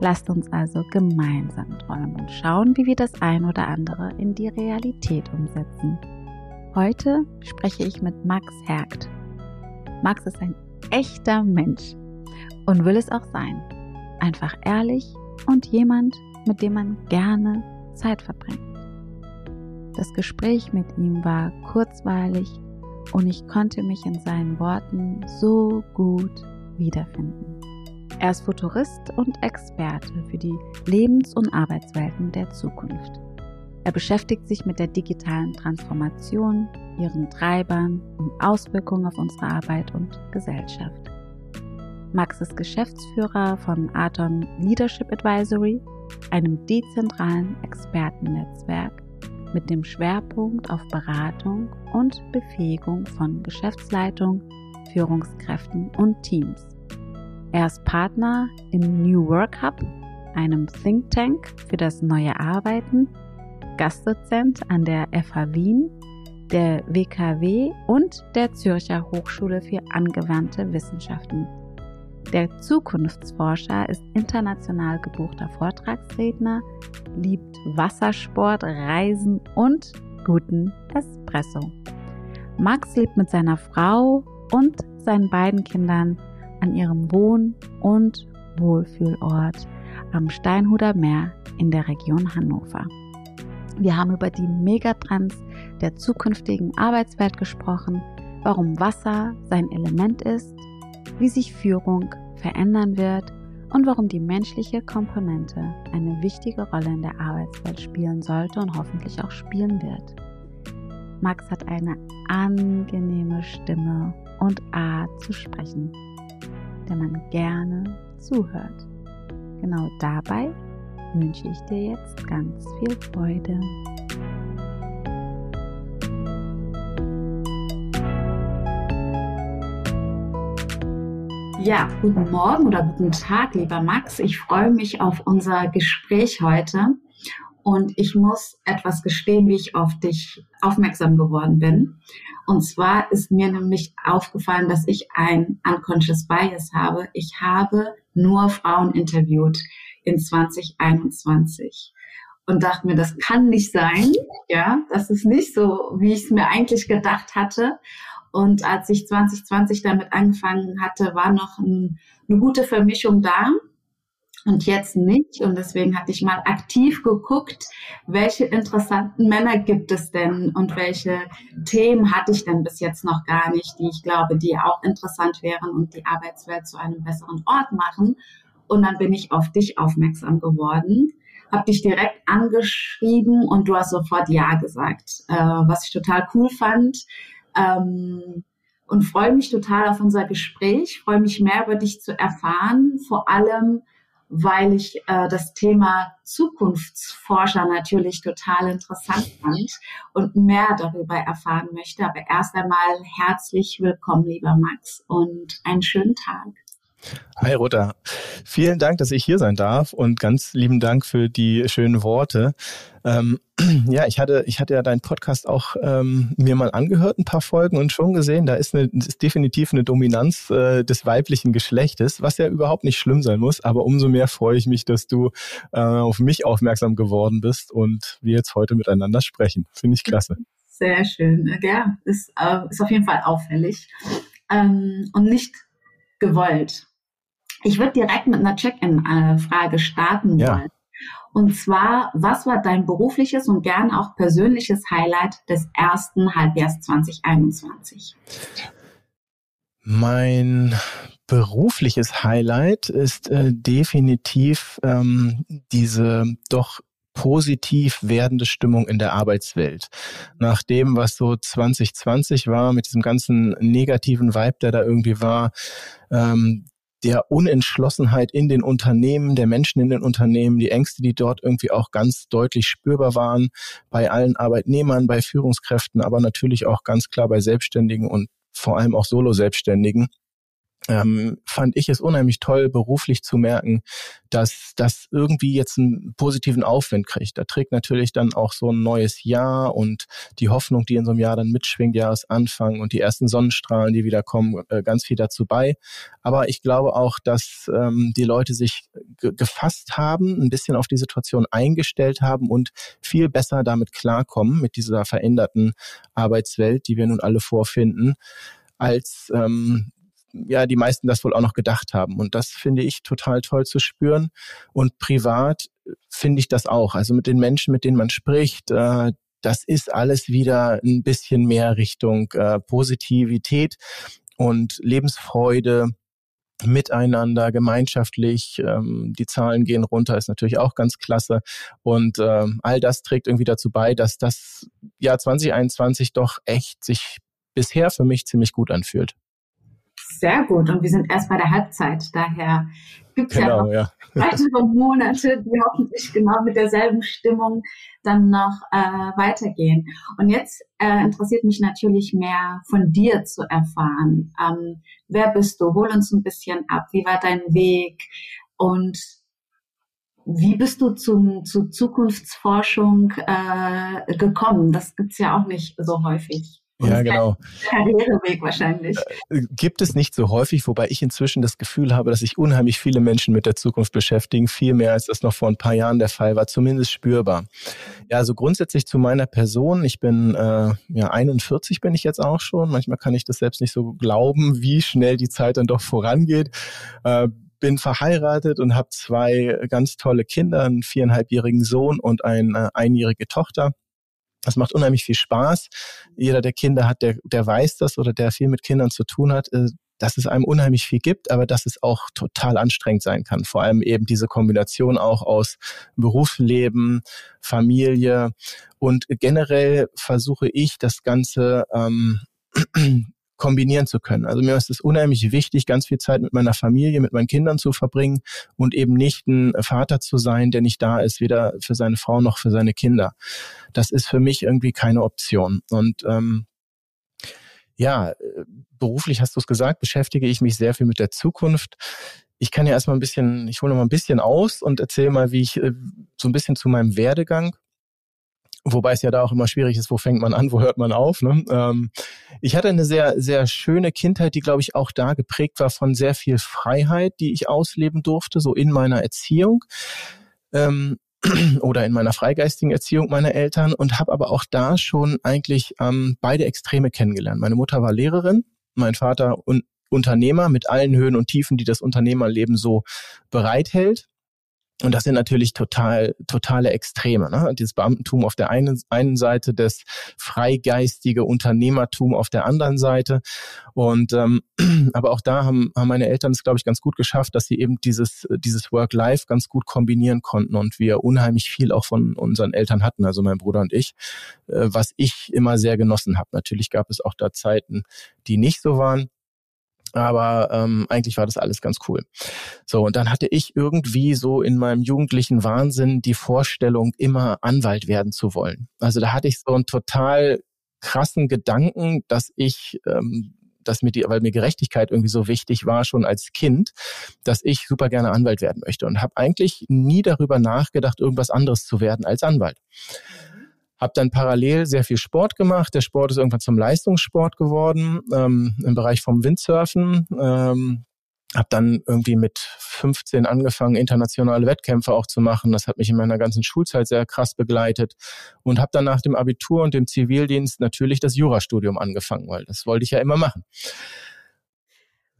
Lasst uns also gemeinsam träumen und schauen, wie wir das ein oder andere in die Realität umsetzen. Heute spreche ich mit Max Hergt. Max ist ein echter Mensch und will es auch sein. Einfach ehrlich und jemand, mit dem man gerne Zeit verbringt. Das Gespräch mit ihm war kurzweilig und ich konnte mich in seinen Worten so gut wiederfinden. Er ist Futurist und Experte für die Lebens- und Arbeitswelten der Zukunft. Er beschäftigt sich mit der digitalen Transformation, ihren Treibern und Auswirkungen auf unsere Arbeit und Gesellschaft. Max ist Geschäftsführer von Atom Leadership Advisory, einem dezentralen Expertennetzwerk mit dem Schwerpunkt auf Beratung und Befähigung von Geschäftsleitung, Führungskräften und Teams. Er ist Partner im New Work Hub, einem Think Tank für das neue Arbeiten, Gastdozent an der FH Wien, der WKW und der Zürcher Hochschule für angewandte Wissenschaften. Der Zukunftsforscher ist international gebuchter Vortragsredner, liebt Wassersport, Reisen und guten Espresso. Max lebt mit seiner Frau und seinen beiden Kindern an ihrem Wohn- und Wohlfühlort am Steinhuder Meer in der Region Hannover. Wir haben über die Megatrends der zukünftigen Arbeitswelt gesprochen, warum Wasser sein Element ist, wie sich Führung verändern wird und warum die menschliche Komponente eine wichtige Rolle in der Arbeitswelt spielen sollte und hoffentlich auch spielen wird. Max hat eine angenehme Stimme und Art zu sprechen der man gerne zuhört. Genau dabei wünsche ich dir jetzt ganz viel Freude. Ja, guten Morgen oder guten Tag, lieber Max. Ich freue mich auf unser Gespräch heute. Und ich muss etwas gestehen, wie ich auf dich aufmerksam geworden bin. Und zwar ist mir nämlich aufgefallen, dass ich ein unconscious bias habe. Ich habe nur Frauen interviewt in 2021 und dachte mir, das kann nicht sein. Ja, das ist nicht so, wie ich es mir eigentlich gedacht hatte. Und als ich 2020 damit angefangen hatte, war noch ein, eine gute Vermischung da und jetzt nicht. Und deswegen hatte ich mal aktiv geguckt, welche interessanten Männer gibt es denn und welche Themen hatte ich denn bis jetzt noch gar nicht, die ich glaube, die auch interessant wären und die Arbeitswelt zu einem besseren Ort machen. Und dann bin ich auf dich aufmerksam geworden, habe dich direkt angeschrieben und du hast sofort Ja gesagt, äh, was ich total cool fand. Ähm, und freue mich total auf unser Gespräch, freue mich mehr über dich zu erfahren, vor allem, weil ich äh, das Thema Zukunftsforscher natürlich total interessant fand und mehr darüber erfahren möchte. Aber erst einmal herzlich willkommen, lieber Max, und einen schönen Tag. Hi Rutta, vielen Dank, dass ich hier sein darf und ganz lieben Dank für die schönen Worte. Ähm, ja, ich hatte, ich hatte ja deinen Podcast auch ähm, mir mal angehört, ein paar Folgen und schon gesehen, da ist, eine, ist definitiv eine Dominanz äh, des weiblichen Geschlechtes, was ja überhaupt nicht schlimm sein muss, aber umso mehr freue ich mich, dass du äh, auf mich aufmerksam geworden bist und wir jetzt heute miteinander sprechen. Finde ich klasse. Sehr schön. Ja, ist, äh, ist auf jeden Fall auffällig ähm, und nicht gewollt. Ich würde direkt mit einer Check-in-Frage starten ja. wollen. Und zwar, was war dein berufliches und gern auch persönliches Highlight des ersten Halbjahres 2021? Mein berufliches Highlight ist äh, definitiv ähm, diese doch positiv werdende Stimmung in der Arbeitswelt. Nach dem, was so 2020 war, mit diesem ganzen negativen Vibe, der da irgendwie war, ähm, der Unentschlossenheit in den Unternehmen, der Menschen in den Unternehmen, die Ängste, die dort irgendwie auch ganz deutlich spürbar waren bei allen Arbeitnehmern, bei Führungskräften, aber natürlich auch ganz klar bei Selbstständigen und vor allem auch Solo-Selbstständigen ähm, fand ich es unheimlich toll, beruflich zu merken, dass das irgendwie jetzt einen positiven Aufwind kriegt. Da trägt natürlich dann auch so ein neues Jahr und die Hoffnung, die in so einem Jahr dann mitschwingt, Jahresanfang und die ersten Sonnenstrahlen, die wieder kommen, äh, ganz viel dazu bei. Aber ich glaube auch, dass ähm, die Leute sich gefasst haben, ein bisschen auf die Situation eingestellt haben und viel besser damit klarkommen, mit dieser veränderten Arbeitswelt, die wir nun alle vorfinden als ähm, ja die meisten das wohl auch noch gedacht haben. Und das finde ich total toll zu spüren. Und privat finde ich das auch. Also mit den Menschen, mit denen man spricht, äh, das ist alles wieder ein bisschen mehr Richtung äh, Positivität und Lebensfreude miteinander, gemeinschaftlich. Ähm, die Zahlen gehen runter, ist natürlich auch ganz klasse. Und ähm, all das trägt irgendwie dazu bei, dass das Jahr 2021 doch echt sich bisher für mich ziemlich gut anfühlt. Sehr gut. Und wir sind erst bei der Halbzeit. Daher gibt es genau, ja noch ja. weitere Monate, die hoffentlich genau mit derselben Stimmung dann noch äh, weitergehen. Und jetzt äh, interessiert mich natürlich mehr von dir zu erfahren. Ähm, wer bist du? Hol uns ein bisschen ab. Wie war dein Weg? Und wie bist du zum, zu Zukunftsforschung äh, gekommen? Das gibt's ja auch nicht so häufig. Ja, genau. Karriereweg wahrscheinlich. Äh, gibt es nicht so häufig, wobei ich inzwischen das Gefühl habe, dass sich unheimlich viele Menschen mit der Zukunft beschäftigen, viel mehr als das noch vor ein paar Jahren der Fall war, zumindest spürbar. Ja, also grundsätzlich zu meiner Person. Ich bin äh, ja 41 bin ich jetzt auch schon. Manchmal kann ich das selbst nicht so glauben, wie schnell die Zeit dann doch vorangeht. Äh, bin verheiratet und habe zwei ganz tolle Kinder, einen viereinhalbjährigen Sohn und eine einjährige Tochter. Das macht unheimlich viel Spaß. Jeder, der Kinder hat, der, der weiß das oder der viel mit Kindern zu tun hat, äh, dass es einem unheimlich viel gibt, aber dass es auch total anstrengend sein kann. Vor allem eben diese Kombination auch aus Berufsleben, Familie und generell versuche ich das Ganze ähm, kombinieren zu können. Also mir ist es unheimlich wichtig, ganz viel Zeit mit meiner Familie, mit meinen Kindern zu verbringen und eben nicht ein Vater zu sein, der nicht da ist, weder für seine Frau noch für seine Kinder. Das ist für mich irgendwie keine Option. Und ähm, ja, beruflich hast du es gesagt, beschäftige ich mich sehr viel mit der Zukunft. Ich kann ja erstmal ein bisschen, ich hole noch mal ein bisschen aus und erzähle mal, wie ich äh, so ein bisschen zu meinem Werdegang Wobei es ja da auch immer schwierig ist, wo fängt man an, wo hört man auf. Ne? Ähm, ich hatte eine sehr, sehr schöne Kindheit, die, glaube ich, auch da geprägt war von sehr viel Freiheit, die ich ausleben durfte, so in meiner Erziehung. Ähm, oder in meiner freigeistigen Erziehung meiner Eltern und habe aber auch da schon eigentlich ähm, beide Extreme kennengelernt. Meine Mutter war Lehrerin, mein Vater un Unternehmer mit allen Höhen und Tiefen, die das Unternehmerleben so bereithält. Und das sind natürlich total, totale Extreme. Ne? Dieses Beamtentum auf der einen, einen Seite, das freigeistige Unternehmertum auf der anderen Seite. Und ähm, aber auch da haben, haben meine Eltern es, glaube ich, ganz gut geschafft, dass sie eben dieses, dieses Work-Life ganz gut kombinieren konnten und wir unheimlich viel auch von unseren Eltern hatten, also mein Bruder und ich, äh, was ich immer sehr genossen habe. Natürlich gab es auch da Zeiten, die nicht so waren. Aber ähm, eigentlich war das alles ganz cool. So, und dann hatte ich irgendwie so in meinem jugendlichen Wahnsinn die Vorstellung, immer Anwalt werden zu wollen. Also da hatte ich so einen total krassen Gedanken, dass ich ähm, dass mir die, weil mir Gerechtigkeit irgendwie so wichtig war schon als Kind, dass ich super gerne Anwalt werden möchte und habe eigentlich nie darüber nachgedacht, irgendwas anderes zu werden als Anwalt. Habe dann parallel sehr viel Sport gemacht. Der Sport ist irgendwann zum Leistungssport geworden ähm, im Bereich vom Windsurfen. Ähm, habe dann irgendwie mit 15 angefangen, internationale Wettkämpfe auch zu machen. Das hat mich in meiner ganzen Schulzeit sehr krass begleitet und habe dann nach dem Abitur und dem Zivildienst natürlich das Jurastudium angefangen, weil das wollte ich ja immer machen.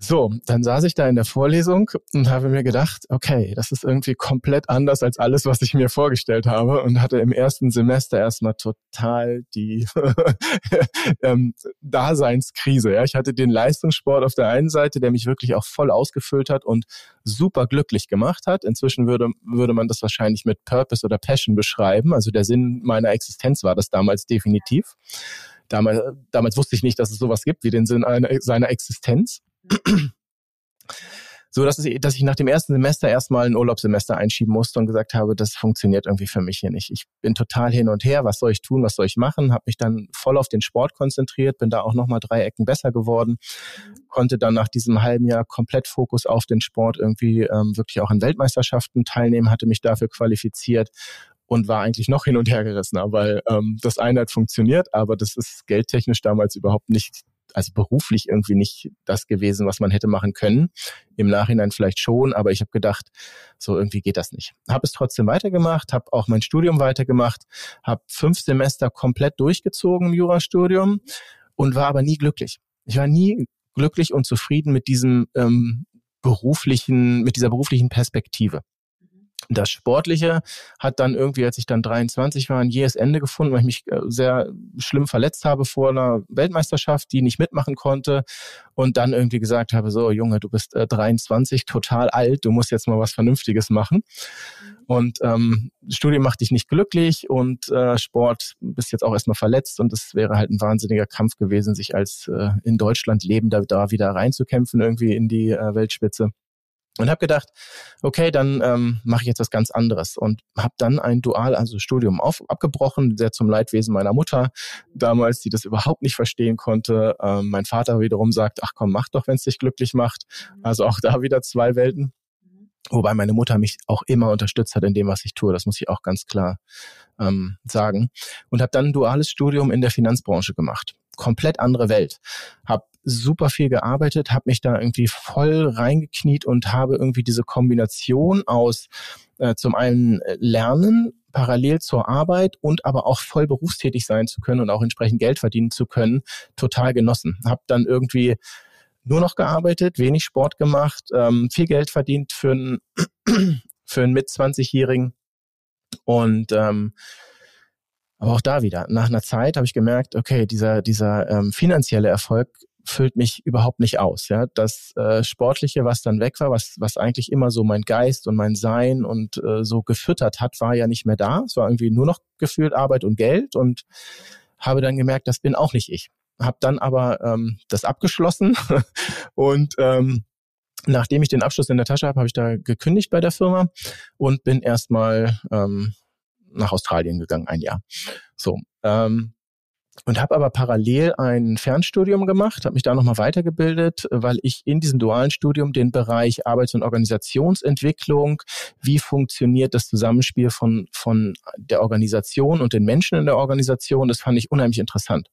So, dann saß ich da in der Vorlesung und habe mir gedacht, okay, das ist irgendwie komplett anders als alles, was ich mir vorgestellt habe und hatte im ersten Semester erstmal total die ähm, Daseinskrise. Ja. Ich hatte den Leistungssport auf der einen Seite, der mich wirklich auch voll ausgefüllt hat und super glücklich gemacht hat. Inzwischen würde, würde man das wahrscheinlich mit Purpose oder Passion beschreiben. Also der Sinn meiner Existenz war das damals definitiv. Damals, damals wusste ich nicht, dass es sowas gibt wie den Sinn einer, seiner Existenz. so dass, es, dass ich nach dem ersten Semester erstmal ein Urlaubssemester einschieben musste und gesagt habe, das funktioniert irgendwie für mich hier nicht. Ich bin total hin und her, was soll ich tun, was soll ich machen, habe mich dann voll auf den Sport konzentriert, bin da auch nochmal drei Ecken besser geworden, konnte dann nach diesem halben Jahr komplett Fokus auf den Sport irgendwie ähm, wirklich auch an Weltmeisterschaften teilnehmen, hatte mich dafür qualifiziert und war eigentlich noch hin und her gerissen, weil ähm, das eine hat funktioniert, aber das ist geldtechnisch damals überhaupt nicht also beruflich irgendwie nicht das gewesen, was man hätte machen können. Im Nachhinein vielleicht schon, aber ich habe gedacht, so irgendwie geht das nicht. Habe es trotzdem weitergemacht, habe auch mein Studium weitergemacht, habe fünf Semester komplett durchgezogen im Jurastudium und war aber nie glücklich. Ich war nie glücklich und zufrieden mit diesem ähm, beruflichen, mit dieser beruflichen Perspektive. Das Sportliche hat dann irgendwie, als ich dann 23 war, ein jähes Ende gefunden, weil ich mich äh, sehr schlimm verletzt habe vor einer Weltmeisterschaft, die nicht mitmachen konnte und dann irgendwie gesagt habe, so Junge, du bist äh, 23, total alt, du musst jetzt mal was Vernünftiges machen. Und ähm, Studium macht dich nicht glücklich und äh, Sport bist jetzt auch erstmal verletzt und es wäre halt ein wahnsinniger Kampf gewesen, sich als äh, in Deutschland lebender da wieder reinzukämpfen irgendwie in die äh, Weltspitze. Und habe gedacht, okay, dann ähm, mache ich jetzt was ganz anderes und habe dann ein Dual, also Studium auf, abgebrochen, sehr zum Leidwesen meiner Mutter damals, die das überhaupt nicht verstehen konnte. Ähm, mein Vater wiederum sagt, ach komm, mach doch, wenn es dich glücklich macht. Mhm. Also auch da wieder zwei Welten. Mhm. Wobei meine Mutter mich auch immer unterstützt hat in dem, was ich tue. Das muss ich auch ganz klar ähm, sagen. Und habe dann ein duales Studium in der Finanzbranche gemacht. Komplett andere Welt. Habe super viel gearbeitet, habe mich da irgendwie voll reingekniet und habe irgendwie diese Kombination aus äh, zum einen äh, Lernen parallel zur Arbeit und aber auch voll berufstätig sein zu können und auch entsprechend Geld verdienen zu können, total genossen. Habe dann irgendwie nur noch gearbeitet, wenig Sport gemacht, ähm, viel Geld verdient für einen für einen mit 20-Jährigen und ähm, aber auch da wieder, nach einer Zeit habe ich gemerkt, okay, dieser, dieser ähm, finanzielle Erfolg füllt mich überhaupt nicht aus. Ja, das äh, Sportliche, was dann weg war, was was eigentlich immer so mein Geist und mein Sein und äh, so gefüttert hat, war ja nicht mehr da. Es war irgendwie nur noch gefühlt Arbeit und Geld und habe dann gemerkt, das bin auch nicht ich. Habe dann aber ähm, das abgeschlossen und ähm, nachdem ich den Abschluss in der Tasche habe, habe ich da gekündigt bei der Firma und bin erstmal ähm, nach Australien gegangen, ein Jahr. So, ähm, und habe aber parallel ein Fernstudium gemacht, habe mich da nochmal weitergebildet, weil ich in diesem dualen Studium den Bereich Arbeits- und Organisationsentwicklung, wie funktioniert das Zusammenspiel von, von der Organisation und den Menschen in der Organisation, das fand ich unheimlich interessant.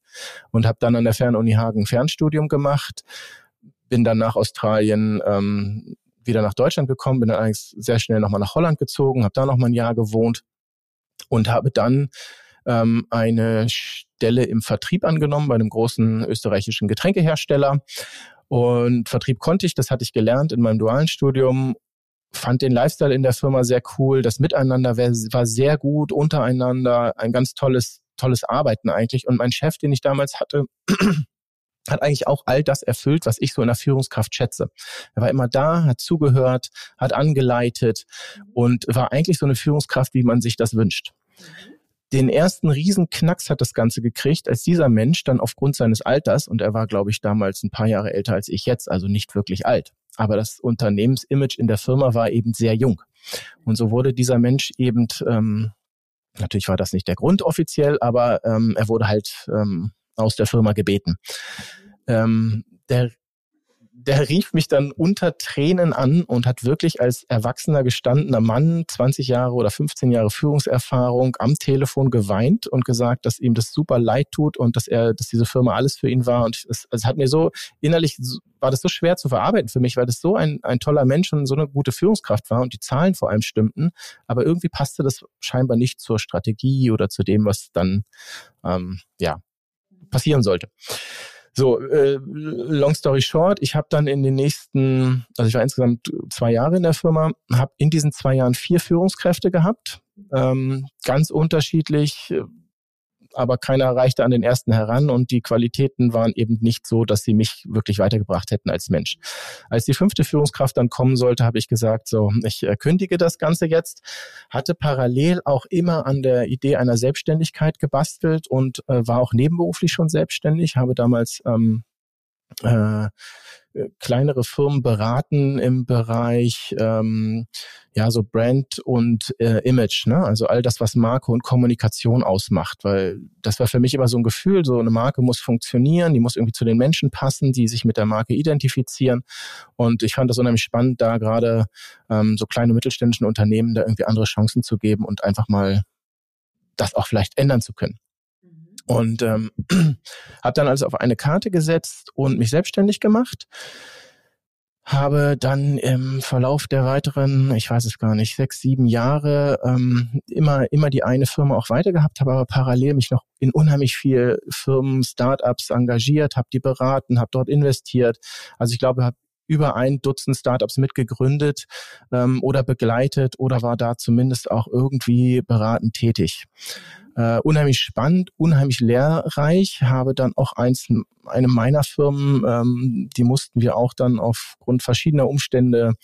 Und habe dann an der Fernuni Hagen Fernstudium gemacht, bin dann nach Australien ähm, wieder nach Deutschland gekommen, bin dann eigentlich sehr schnell nochmal nach Holland gezogen, habe da nochmal ein Jahr gewohnt und habe dann ähm, eine Stelle im Vertrieb angenommen bei einem großen österreichischen Getränkehersteller. Und Vertrieb konnte ich, das hatte ich gelernt in meinem dualen Studium fand den Lifestyle in der Firma sehr cool. Das Miteinander war sehr gut untereinander, ein ganz tolles, tolles Arbeiten eigentlich. Und mein Chef, den ich damals hatte, hat eigentlich auch all das erfüllt, was ich so in der Führungskraft schätze. Er war immer da, hat zugehört, hat angeleitet und war eigentlich so eine Führungskraft, wie man sich das wünscht. Mhm den ersten Riesenknacks hat das Ganze gekriegt, als dieser Mensch dann aufgrund seines Alters, und er war, glaube ich, damals ein paar Jahre älter als ich jetzt, also nicht wirklich alt, aber das Unternehmensimage in der Firma war eben sehr jung. Und so wurde dieser Mensch eben, ähm, natürlich war das nicht der Grund offiziell, aber ähm, er wurde halt ähm, aus der Firma gebeten. Ähm, der der rief mich dann unter Tränen an und hat wirklich als erwachsener, gestandener Mann, 20 Jahre oder 15 Jahre Führungserfahrung, am Telefon geweint und gesagt, dass ihm das super leid tut und dass er, dass diese Firma alles für ihn war. Und es, es hat mir so, innerlich war das so schwer zu verarbeiten für mich, weil das so ein, ein toller Mensch und so eine gute Führungskraft war und die Zahlen vor allem stimmten. Aber irgendwie passte das scheinbar nicht zur Strategie oder zu dem, was dann, ähm, ja, passieren sollte. So, äh, long story short, ich habe dann in den nächsten, also ich war insgesamt zwei Jahre in der Firma, habe in diesen zwei Jahren vier Führungskräfte gehabt, ähm, ganz unterschiedlich, aber keiner erreichte an den ersten heran und die Qualitäten waren eben nicht so, dass sie mich wirklich weitergebracht hätten als Mensch. Als die fünfte Führungskraft dann kommen sollte, habe ich gesagt, so, ich äh, kündige das Ganze jetzt, hatte parallel auch immer an der Idee einer Selbstständigkeit gebastelt und äh, war auch nebenberuflich schon selbstständig, habe damals ähm, äh, kleinere Firmen beraten im Bereich ähm, ja so Brand und äh, Image, ne? Also all das, was Marke und Kommunikation ausmacht, weil das war für mich immer so ein Gefühl, so eine Marke muss funktionieren, die muss irgendwie zu den Menschen passen, die sich mit der Marke identifizieren. Und ich fand das unheimlich spannend, da gerade ähm, so kleine mittelständischen Unternehmen da irgendwie andere Chancen zu geben und einfach mal das auch vielleicht ändern zu können. Und ähm, habe dann also auf eine Karte gesetzt und mich selbstständig gemacht. Habe dann im Verlauf der weiteren, ich weiß es gar nicht, sechs, sieben Jahre ähm, immer, immer die eine Firma auch weiter gehabt, habe aber parallel mich noch in unheimlich viel Firmen, Startups engagiert, habe die beraten, habe dort investiert. Also ich glaube, habe über ein Dutzend Startups mitgegründet ähm, oder begleitet oder war da zumindest auch irgendwie beratend tätig. Äh, unheimlich spannend, unheimlich lehrreich. Habe dann auch eins, eine meiner Firmen, ähm, die mussten wir auch dann aufgrund verschiedener Umstände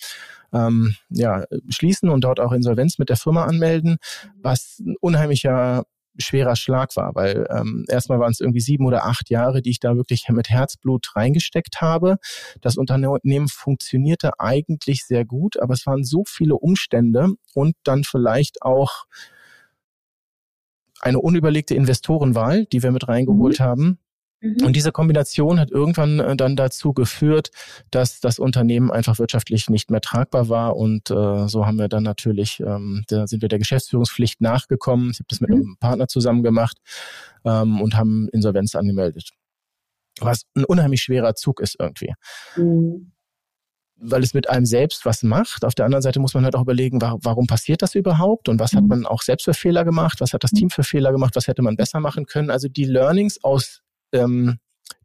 ähm, ja, schließen und dort auch Insolvenz mit der Firma anmelden, was ein unheimlicher schwerer Schlag war, weil ähm, erstmal waren es irgendwie sieben oder acht Jahre, die ich da wirklich mit Herzblut reingesteckt habe. Das Unternehmen funktionierte eigentlich sehr gut, aber es waren so viele Umstände und dann vielleicht auch eine unüberlegte Investorenwahl, die wir mit reingeholt mhm. haben. Mhm. Und diese Kombination hat irgendwann äh, dann dazu geführt, dass das Unternehmen einfach wirtschaftlich nicht mehr tragbar war. Und äh, so haben wir dann natürlich, ähm, da sind wir der Geschäftsführungspflicht nachgekommen. Ich habe das mit mhm. einem Partner zusammen gemacht ähm, und haben Insolvenz angemeldet. Was ein unheimlich schwerer Zug ist irgendwie. Mhm weil es mit einem selbst was macht. Auf der anderen Seite muss man halt auch überlegen, warum passiert das überhaupt und was hat mhm. man auch selbst für Fehler gemacht, was hat das Team für Fehler gemacht, was hätte man besser machen können. Also die Learnings aus ähm,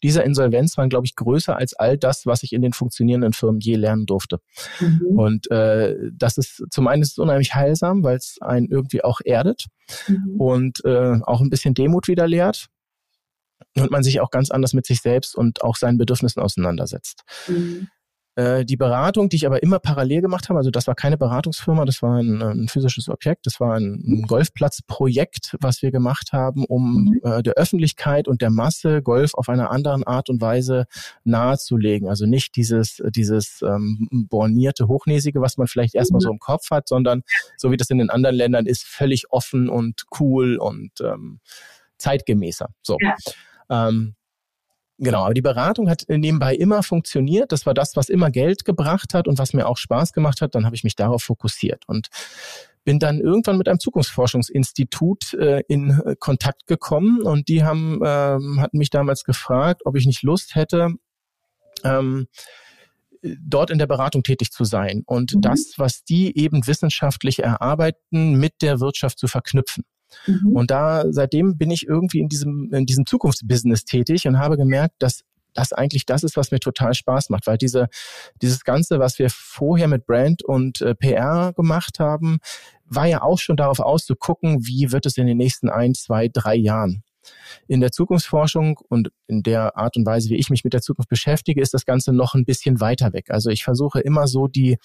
dieser Insolvenz waren, glaube ich, größer als all das, was ich in den funktionierenden Firmen je lernen durfte. Mhm. Und äh, das ist zum einen ist es unheimlich heilsam, weil es einen irgendwie auch erdet mhm. und äh, auch ein bisschen Demut wieder lehrt und man sich auch ganz anders mit sich selbst und auch seinen Bedürfnissen auseinandersetzt. Mhm. Äh, die Beratung, die ich aber immer parallel gemacht habe, also das war keine Beratungsfirma, das war ein, ein physisches Objekt, das war ein, ein Golfplatzprojekt, was wir gemacht haben, um mhm. äh, der Öffentlichkeit und der Masse Golf auf einer anderen Art und Weise nahezulegen. Also nicht dieses, dieses ähm, bornierte, hochnäsige, was man vielleicht erstmal mhm. so im Kopf hat, sondern so wie das in den anderen Ländern ist, völlig offen und cool und ähm, zeitgemäßer. So. Ja. Ähm, Genau, aber die Beratung hat nebenbei immer funktioniert. Das war das, was immer Geld gebracht hat und was mir auch Spaß gemacht hat. Dann habe ich mich darauf fokussiert und bin dann irgendwann mit einem Zukunftsforschungsinstitut äh, in äh, Kontakt gekommen und die haben ähm, hatten mich damals gefragt, ob ich nicht Lust hätte, ähm, dort in der Beratung tätig zu sein und mhm. das, was die eben wissenschaftlich erarbeiten, mit der Wirtschaft zu verknüpfen. Mhm. Und da seitdem bin ich irgendwie in diesem, in diesem Zukunftsbusiness tätig und habe gemerkt, dass das eigentlich das ist, was mir total Spaß macht, weil diese, dieses Ganze, was wir vorher mit Brand und äh, PR gemacht haben, war ja auch schon darauf auszugucken, wie wird es in den nächsten ein, zwei, drei Jahren. In der Zukunftsforschung und in der Art und Weise, wie ich mich mit der Zukunft beschäftige, ist das Ganze noch ein bisschen weiter weg. Also ich versuche immer so die,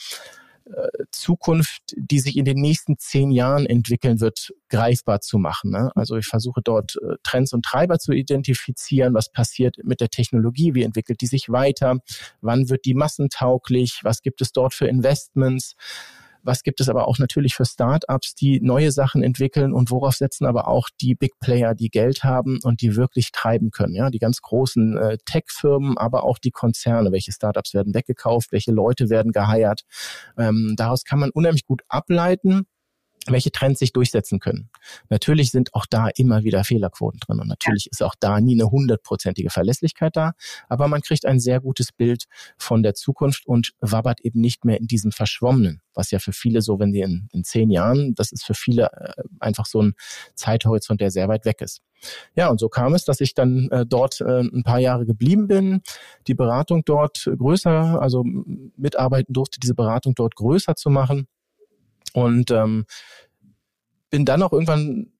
Zukunft, die sich in den nächsten zehn Jahren entwickeln wird, greifbar zu machen. Ne? Also ich versuche dort äh, Trends und Treiber zu identifizieren, was passiert mit der Technologie, wie entwickelt die sich weiter, wann wird die massentauglich, was gibt es dort für Investments, was gibt es aber auch natürlich für Startups, die neue Sachen entwickeln und worauf setzen aber auch die Big Player, die Geld haben und die wirklich treiben können. Ja, die ganz großen äh, Tech-Firmen, aber auch die Konzerne. Welche Startups werden weggekauft? Welche Leute werden geheiert? Ähm, daraus kann man unheimlich gut ableiten, welche Trends sich durchsetzen können. Natürlich sind auch da immer wieder Fehlerquoten drin und natürlich ist auch da nie eine hundertprozentige Verlässlichkeit da, aber man kriegt ein sehr gutes Bild von der Zukunft und wabbert eben nicht mehr in diesem Verschwommenen, was ja für viele so, wenn die in, in zehn Jahren, das ist für viele äh, einfach so ein Zeithorizont, der sehr weit weg ist. Ja, und so kam es, dass ich dann äh, dort äh, ein paar Jahre geblieben bin, die Beratung dort größer, also mitarbeiten durfte, diese Beratung dort größer zu machen und ähm, bin dann auch irgendwann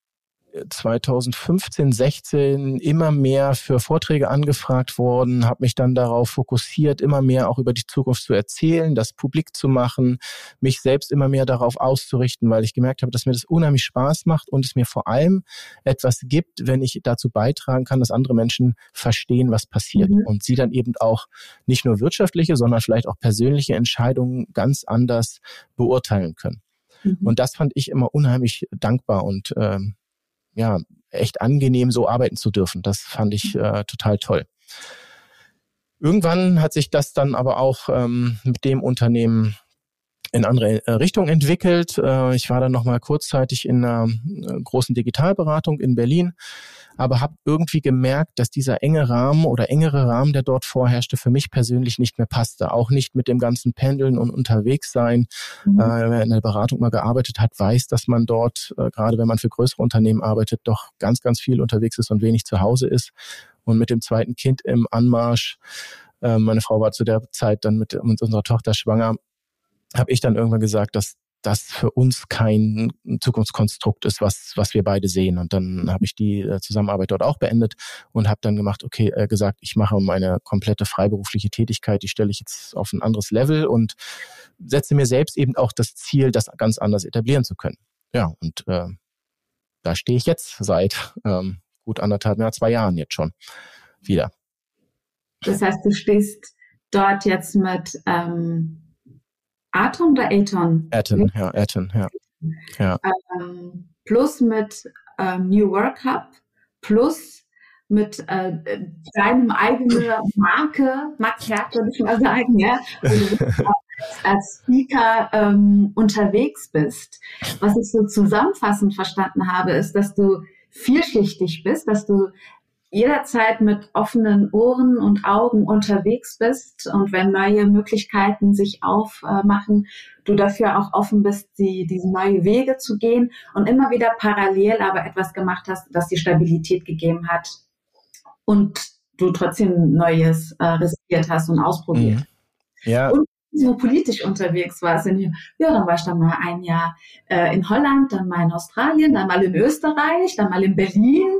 2015, 16 immer mehr für Vorträge angefragt worden, habe mich dann darauf fokussiert, immer mehr auch über die Zukunft zu erzählen, das publik zu machen, mich selbst immer mehr darauf auszurichten, weil ich gemerkt habe, dass mir das unheimlich Spaß macht und es mir vor allem etwas gibt, wenn ich dazu beitragen kann, dass andere Menschen verstehen, was passiert mhm. und sie dann eben auch nicht nur wirtschaftliche, sondern vielleicht auch persönliche Entscheidungen ganz anders beurteilen können. Mhm. Und das fand ich immer unheimlich dankbar und ähm, ja, echt angenehm, so arbeiten zu dürfen. Das fand ich äh, total toll. Irgendwann hat sich das dann aber auch ähm, mit dem Unternehmen in andere äh, Richtung entwickelt. Äh, ich war dann noch mal kurzzeitig in einer äh, großen Digitalberatung in Berlin aber habe irgendwie gemerkt, dass dieser enge Rahmen oder engere Rahmen, der dort vorherrschte, für mich persönlich nicht mehr passte. Auch nicht mit dem ganzen Pendeln und unterwegs sein. Mhm. Wer in der Beratung mal gearbeitet hat, weiß, dass man dort, gerade wenn man für größere Unternehmen arbeitet, doch ganz, ganz viel unterwegs ist und wenig zu Hause ist. Und mit dem zweiten Kind im Anmarsch, meine Frau war zu der Zeit dann mit unserer Tochter schwanger, habe ich dann irgendwann gesagt, dass das für uns kein Zukunftskonstrukt ist, was, was wir beide sehen. Und dann habe ich die äh, Zusammenarbeit dort auch beendet und habe dann gemacht, okay, äh, gesagt, ich mache meine komplette freiberufliche Tätigkeit, die stelle ich jetzt auf ein anderes Level und setze mir selbst eben auch das Ziel, das ganz anders etablieren zu können. Ja, und äh, da stehe ich jetzt seit ähm, gut anderthalb, ja, zwei Jahren jetzt schon wieder. Das heißt, du stehst dort jetzt mit ähm, Atom oder Aton? Aton, ja, Aton, ja. ja. Ähm, plus mit ähm, New Work Hub, plus mit äh, deinem eigenen Marke, Max Herz würde ich mal sagen, ja, als Speaker ähm, unterwegs bist. Was ich so zusammenfassend verstanden habe, ist, dass du vielschichtig bist, dass du jederzeit mit offenen Ohren und Augen unterwegs bist und wenn neue Möglichkeiten sich aufmachen, du dafür auch offen bist, die, diese neue Wege zu gehen und immer wieder parallel aber etwas gemacht hast, das die Stabilität gegeben hat und du trotzdem Neues äh, riskiert hast und ausprobiert. Mhm. Ja. Und so politisch unterwegs warst. ja, dann war ich dann mal ein Jahr äh, in Holland, dann mal in Australien, dann mal in Österreich, dann mal in Berlin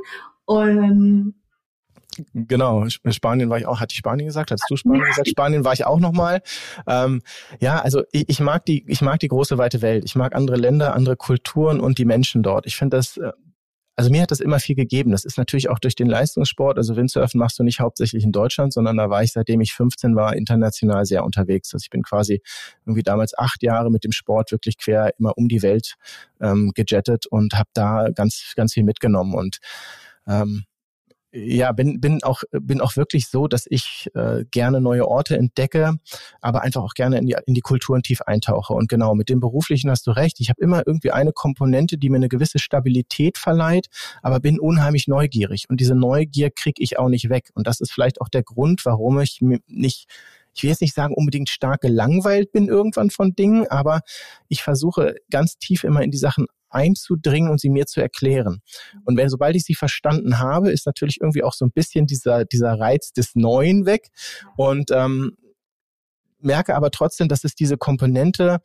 und Genau, Spanien war ich auch, hatte ich Spanien gesagt, hast du Spanien gesagt? Spanien war ich auch nochmal. Ähm, ja, also ich, ich, mag die, ich mag die große weite Welt. Ich mag andere Länder, andere Kulturen und die Menschen dort. Ich finde das, äh, also mir hat das immer viel gegeben. Das ist natürlich auch durch den Leistungssport. Also Windsurfen machst du nicht hauptsächlich in Deutschland, sondern da war ich, seitdem ich 15 war, international sehr unterwegs. Also ich bin quasi irgendwie damals acht Jahre mit dem Sport wirklich quer immer um die Welt ähm, gejettet und habe da ganz, ganz viel mitgenommen und ähm, ja, bin, bin auch, bin auch wirklich so, dass ich äh, gerne neue Orte entdecke, aber einfach auch gerne in die, in die Kulturen tief eintauche. Und genau, mit dem Beruflichen hast du recht. Ich habe immer irgendwie eine Komponente, die mir eine gewisse Stabilität verleiht, aber bin unheimlich neugierig. Und diese Neugier kriege ich auch nicht weg. Und das ist vielleicht auch der Grund, warum ich nicht ich will jetzt nicht sagen, unbedingt stark gelangweilt bin irgendwann von Dingen, aber ich versuche ganz tief immer in die Sachen einzudringen und sie mir zu erklären. Und wenn, sobald ich sie verstanden habe, ist natürlich irgendwie auch so ein bisschen dieser, dieser Reiz des Neuen weg. Und ähm, merke aber trotzdem, dass es diese Komponente,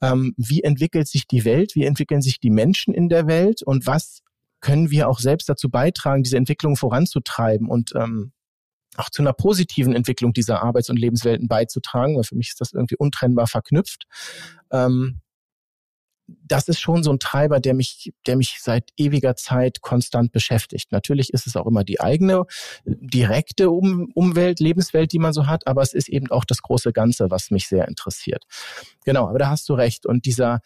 ähm, wie entwickelt sich die Welt, wie entwickeln sich die Menschen in der Welt und was können wir auch selbst dazu beitragen, diese Entwicklung voranzutreiben und ähm, auch zu einer positiven Entwicklung dieser Arbeits- und Lebenswelten beizutragen, weil für mich ist das irgendwie untrennbar verknüpft. Ähm, das ist schon so ein Treiber, der mich, der mich seit ewiger Zeit konstant beschäftigt. Natürlich ist es auch immer die eigene direkte um Umwelt, Lebenswelt, die man so hat, aber es ist eben auch das große Ganze, was mich sehr interessiert. Genau, aber da hast du recht. Und dieser,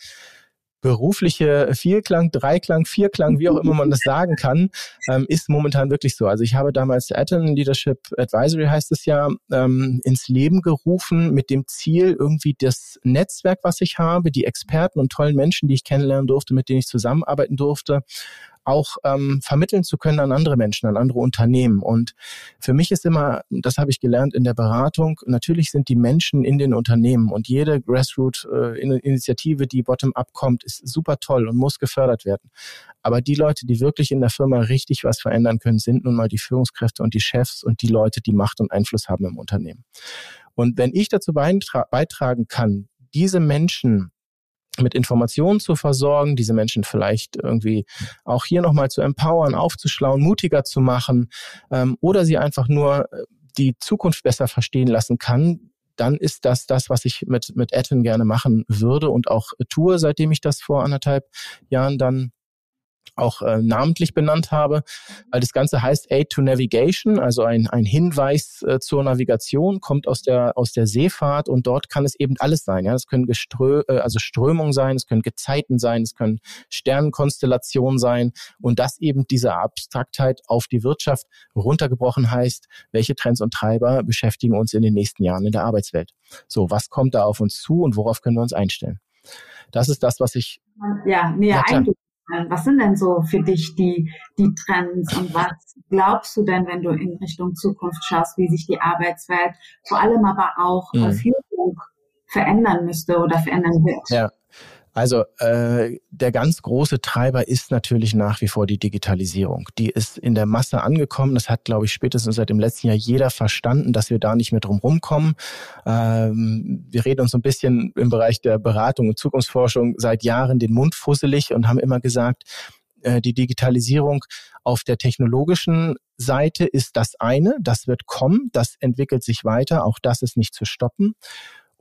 berufliche Vierklang, Dreiklang, Vierklang, wie auch immer man das sagen kann, ähm, ist momentan wirklich so. Also ich habe damals Atom Leadership Advisory heißt es ja, ähm, ins Leben gerufen mit dem Ziel, irgendwie das Netzwerk, was ich habe, die Experten und tollen Menschen, die ich kennenlernen durfte, mit denen ich zusammenarbeiten durfte, auch ähm, vermitteln zu können an andere Menschen, an andere Unternehmen. Und für mich ist immer, das habe ich gelernt in der Beratung, natürlich sind die Menschen in den Unternehmen und jede Grassroot-Initiative, die bottom-up kommt, ist super toll und muss gefördert werden. Aber die Leute, die wirklich in der Firma richtig was verändern können, sind nun mal die Führungskräfte und die Chefs und die Leute, die Macht und Einfluss haben im Unternehmen. Und wenn ich dazu beitragen kann, diese Menschen mit Informationen zu versorgen, diese Menschen vielleicht irgendwie auch hier nochmal zu empowern, aufzuschlauen, mutiger zu machen ähm, oder sie einfach nur äh, die Zukunft besser verstehen lassen kann, dann ist das das, was ich mit, mit Etten gerne machen würde und auch tue, seitdem ich das vor anderthalb Jahren dann auch äh, namentlich benannt habe, weil das Ganze heißt Aid to Navigation, also ein, ein Hinweis äh, zur Navigation, kommt aus der, aus der Seefahrt und dort kann es eben alles sein. Ja, es können Geströ äh, also Strömungen sein, es können Gezeiten sein, es können Sternenkonstellationen sein und das eben diese Abstraktheit auf die Wirtschaft runtergebrochen heißt, welche Trends und Treiber beschäftigen uns in den nächsten Jahren in der Arbeitswelt. So, was kommt da auf uns zu und worauf können wir uns einstellen? Das ist das, was ich ja, näher ja, was sind denn so für dich die, die Trends und was glaubst du denn, wenn du in Richtung Zukunft schaust, wie sich die Arbeitswelt, vor allem aber auch mhm. Führung verändern müsste oder verändern wird? Ja, also äh, der ganz große Treiber ist natürlich nach wie vor die Digitalisierung. Die ist in der Masse angekommen. Das hat, glaube ich, spätestens seit dem letzten Jahr jeder verstanden, dass wir da nicht mehr drum rumkommen. Ähm, wir reden uns so ein bisschen im Bereich der Beratung und Zukunftsforschung seit Jahren den Mund fusselig und haben immer gesagt, äh, die Digitalisierung auf der technologischen Seite ist das eine, das wird kommen, das entwickelt sich weiter, auch das ist nicht zu stoppen.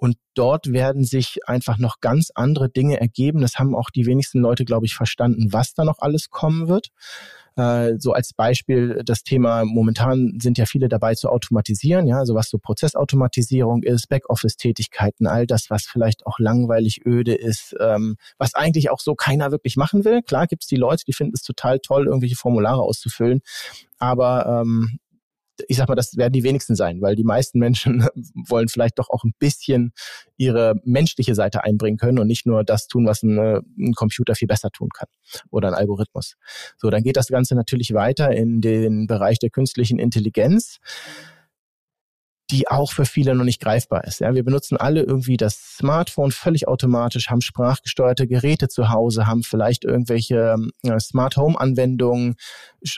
Und dort werden sich einfach noch ganz andere Dinge ergeben. Das haben auch die wenigsten Leute, glaube ich, verstanden, was da noch alles kommen wird. Äh, so als Beispiel das Thema, momentan sind ja viele dabei zu automatisieren, ja, also was so Prozessautomatisierung ist, Backoffice-Tätigkeiten, all das, was vielleicht auch langweilig öde ist, ähm, was eigentlich auch so keiner wirklich machen will. Klar gibt's die Leute, die finden es total toll, irgendwelche Formulare auszufüllen, aber ähm, ich sag mal, das werden die wenigsten sein, weil die meisten Menschen wollen vielleicht doch auch ein bisschen ihre menschliche Seite einbringen können und nicht nur das tun, was ein, äh, ein Computer viel besser tun kann oder ein Algorithmus. So, dann geht das Ganze natürlich weiter in den Bereich der künstlichen Intelligenz die auch für viele noch nicht greifbar ist. Ja, wir benutzen alle irgendwie das Smartphone völlig automatisch, haben sprachgesteuerte Geräte zu Hause, haben vielleicht irgendwelche äh, Smart Home Anwendungen,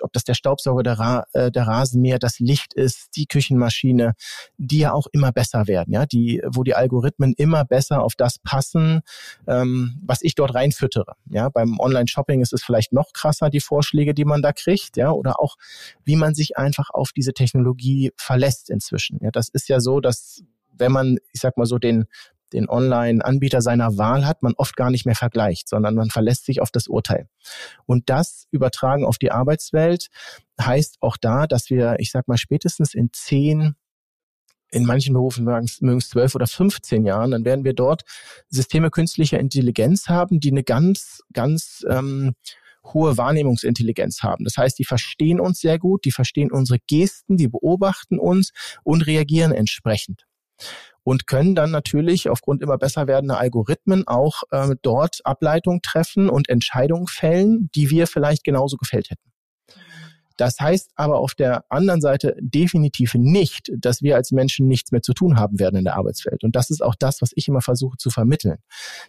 ob das der Staubsauger, der, Ra äh, der Rasenmäher, das Licht ist, die Küchenmaschine, die ja auch immer besser werden, ja, die, wo die Algorithmen immer besser auf das passen, ähm, was ich dort reinfüttere. Ja, beim Online-Shopping ist es vielleicht noch krasser, die Vorschläge, die man da kriegt, ja, oder auch, wie man sich einfach auf diese Technologie verlässt inzwischen. Ja, das ist ja so, dass wenn man, ich sag mal so, den, den Online-Anbieter seiner Wahl hat, man oft gar nicht mehr vergleicht, sondern man verlässt sich auf das Urteil. Und das übertragen auf die Arbeitswelt heißt auch da, dass wir, ich sag mal, spätestens in zehn in manchen Berufen mögen es zwölf oder 15 Jahren, dann werden wir dort Systeme künstlicher Intelligenz haben, die eine ganz, ganz ähm, hohe Wahrnehmungsintelligenz haben. Das heißt, die verstehen uns sehr gut, die verstehen unsere Gesten, die beobachten uns und reagieren entsprechend und können dann natürlich aufgrund immer besser werdender Algorithmen auch äh, dort Ableitungen treffen und Entscheidungen fällen, die wir vielleicht genauso gefällt hätten. Das heißt aber auf der anderen Seite definitiv nicht, dass wir als Menschen nichts mehr zu tun haben werden in der Arbeitswelt. Und das ist auch das, was ich immer versuche zu vermitteln.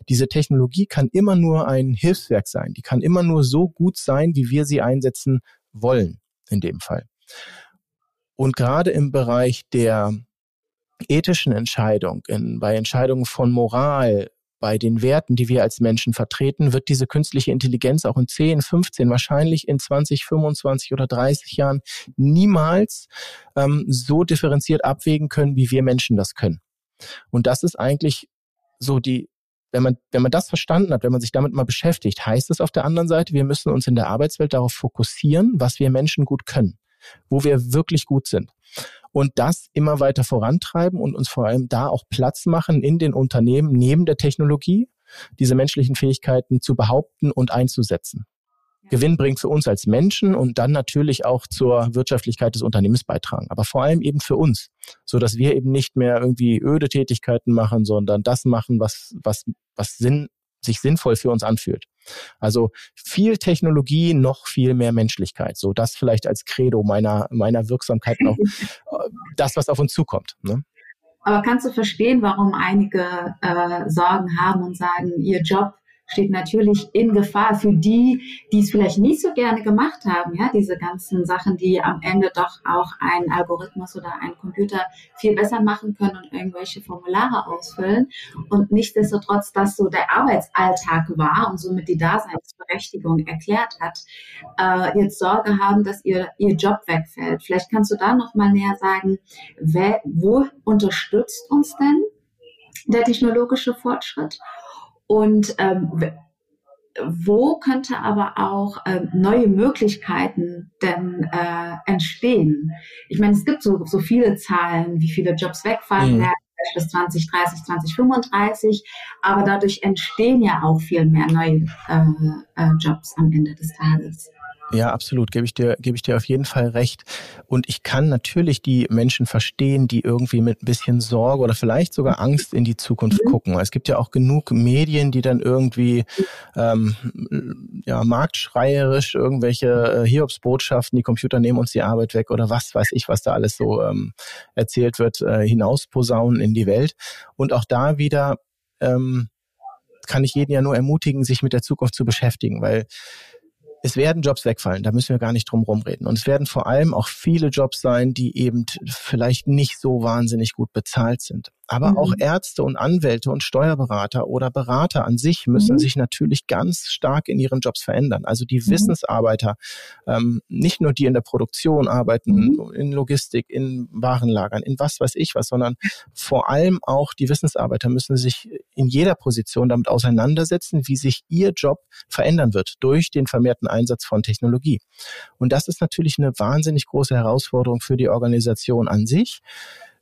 Diese Technologie kann immer nur ein Hilfswerk sein. Die kann immer nur so gut sein, wie wir sie einsetzen wollen in dem Fall. Und gerade im Bereich der ethischen Entscheidung, in, bei Entscheidungen von Moral, bei den Werten, die wir als Menschen vertreten, wird diese künstliche Intelligenz auch in 10, 15, wahrscheinlich in 20, 25 oder 30 Jahren niemals ähm, so differenziert abwägen können, wie wir Menschen das können. Und das ist eigentlich so die, wenn man, wenn man das verstanden hat, wenn man sich damit mal beschäftigt, heißt es auf der anderen Seite, wir müssen uns in der Arbeitswelt darauf fokussieren, was wir Menschen gut können, wo wir wirklich gut sind und das immer weiter vorantreiben und uns vor allem da auch Platz machen in den Unternehmen neben der Technologie, diese menschlichen Fähigkeiten zu behaupten und einzusetzen. Gewinn bringt für uns als Menschen und dann natürlich auch zur Wirtschaftlichkeit des Unternehmens beitragen. Aber vor allem eben für uns, so dass wir eben nicht mehr irgendwie öde Tätigkeiten machen, sondern das machen, was, was, was Sinn, sich sinnvoll für uns anfühlt. Also viel Technologie, noch viel mehr Menschlichkeit. So das vielleicht als Credo meiner, meiner Wirksamkeit noch das, was auf uns zukommt. Ne? Aber kannst du verstehen, warum einige äh, Sorgen haben und sagen, ihr Job steht natürlich in Gefahr für die, die es vielleicht nicht so gerne gemacht haben. Ja, diese ganzen Sachen, die am Ende doch auch ein Algorithmus oder ein Computer viel besser machen können und irgendwelche Formulare ausfüllen. Und nichtsdestotrotz, dass so der Arbeitsalltag war und somit die Daseinsberechtigung erklärt hat, äh, jetzt Sorge haben, dass ihr, ihr Job wegfällt. Vielleicht kannst du da noch mal näher sagen, wer, wo unterstützt uns denn der technologische Fortschritt? Und ähm, wo könnte aber auch ähm, neue Möglichkeiten denn äh, entstehen? Ich meine, es gibt so, so viele Zahlen, wie viele Jobs wegfallen mhm. werden bis 2030, 2035, aber dadurch entstehen ja auch viel mehr neue äh, äh, Jobs am Ende des Tages. Ja, absolut, gebe ich dir, gebe ich dir auf jeden Fall recht. Und ich kann natürlich die Menschen verstehen, die irgendwie mit ein bisschen Sorge oder vielleicht sogar Angst in die Zukunft mhm. gucken. Es gibt ja auch genug Medien, die dann irgendwie ähm, ja, marktschreierisch irgendwelche äh, Hiobsbotschaften, die Computer nehmen uns die Arbeit weg oder was weiß ich, was da alles so ähm, erzählt wird, äh, hinausposaunen in die Welt. Und auch da wieder ähm, kann ich jeden ja nur ermutigen, sich mit der Zukunft zu beschäftigen, weil es werden Jobs wegfallen, da müssen wir gar nicht drum rumreden. Und es werden vor allem auch viele Jobs sein, die eben vielleicht nicht so wahnsinnig gut bezahlt sind. Aber mhm. auch Ärzte und Anwälte und Steuerberater oder Berater an sich müssen mhm. sich natürlich ganz stark in ihren Jobs verändern. Also die mhm. Wissensarbeiter, ähm, nicht nur die in der Produktion arbeiten, mhm. in Logistik, in Warenlagern, in was weiß ich was, sondern vor allem auch die Wissensarbeiter müssen sich in jeder Position damit auseinandersetzen, wie sich ihr Job verändern wird durch den vermehrten Einsatz von Technologie. Und das ist natürlich eine wahnsinnig große Herausforderung für die Organisation an sich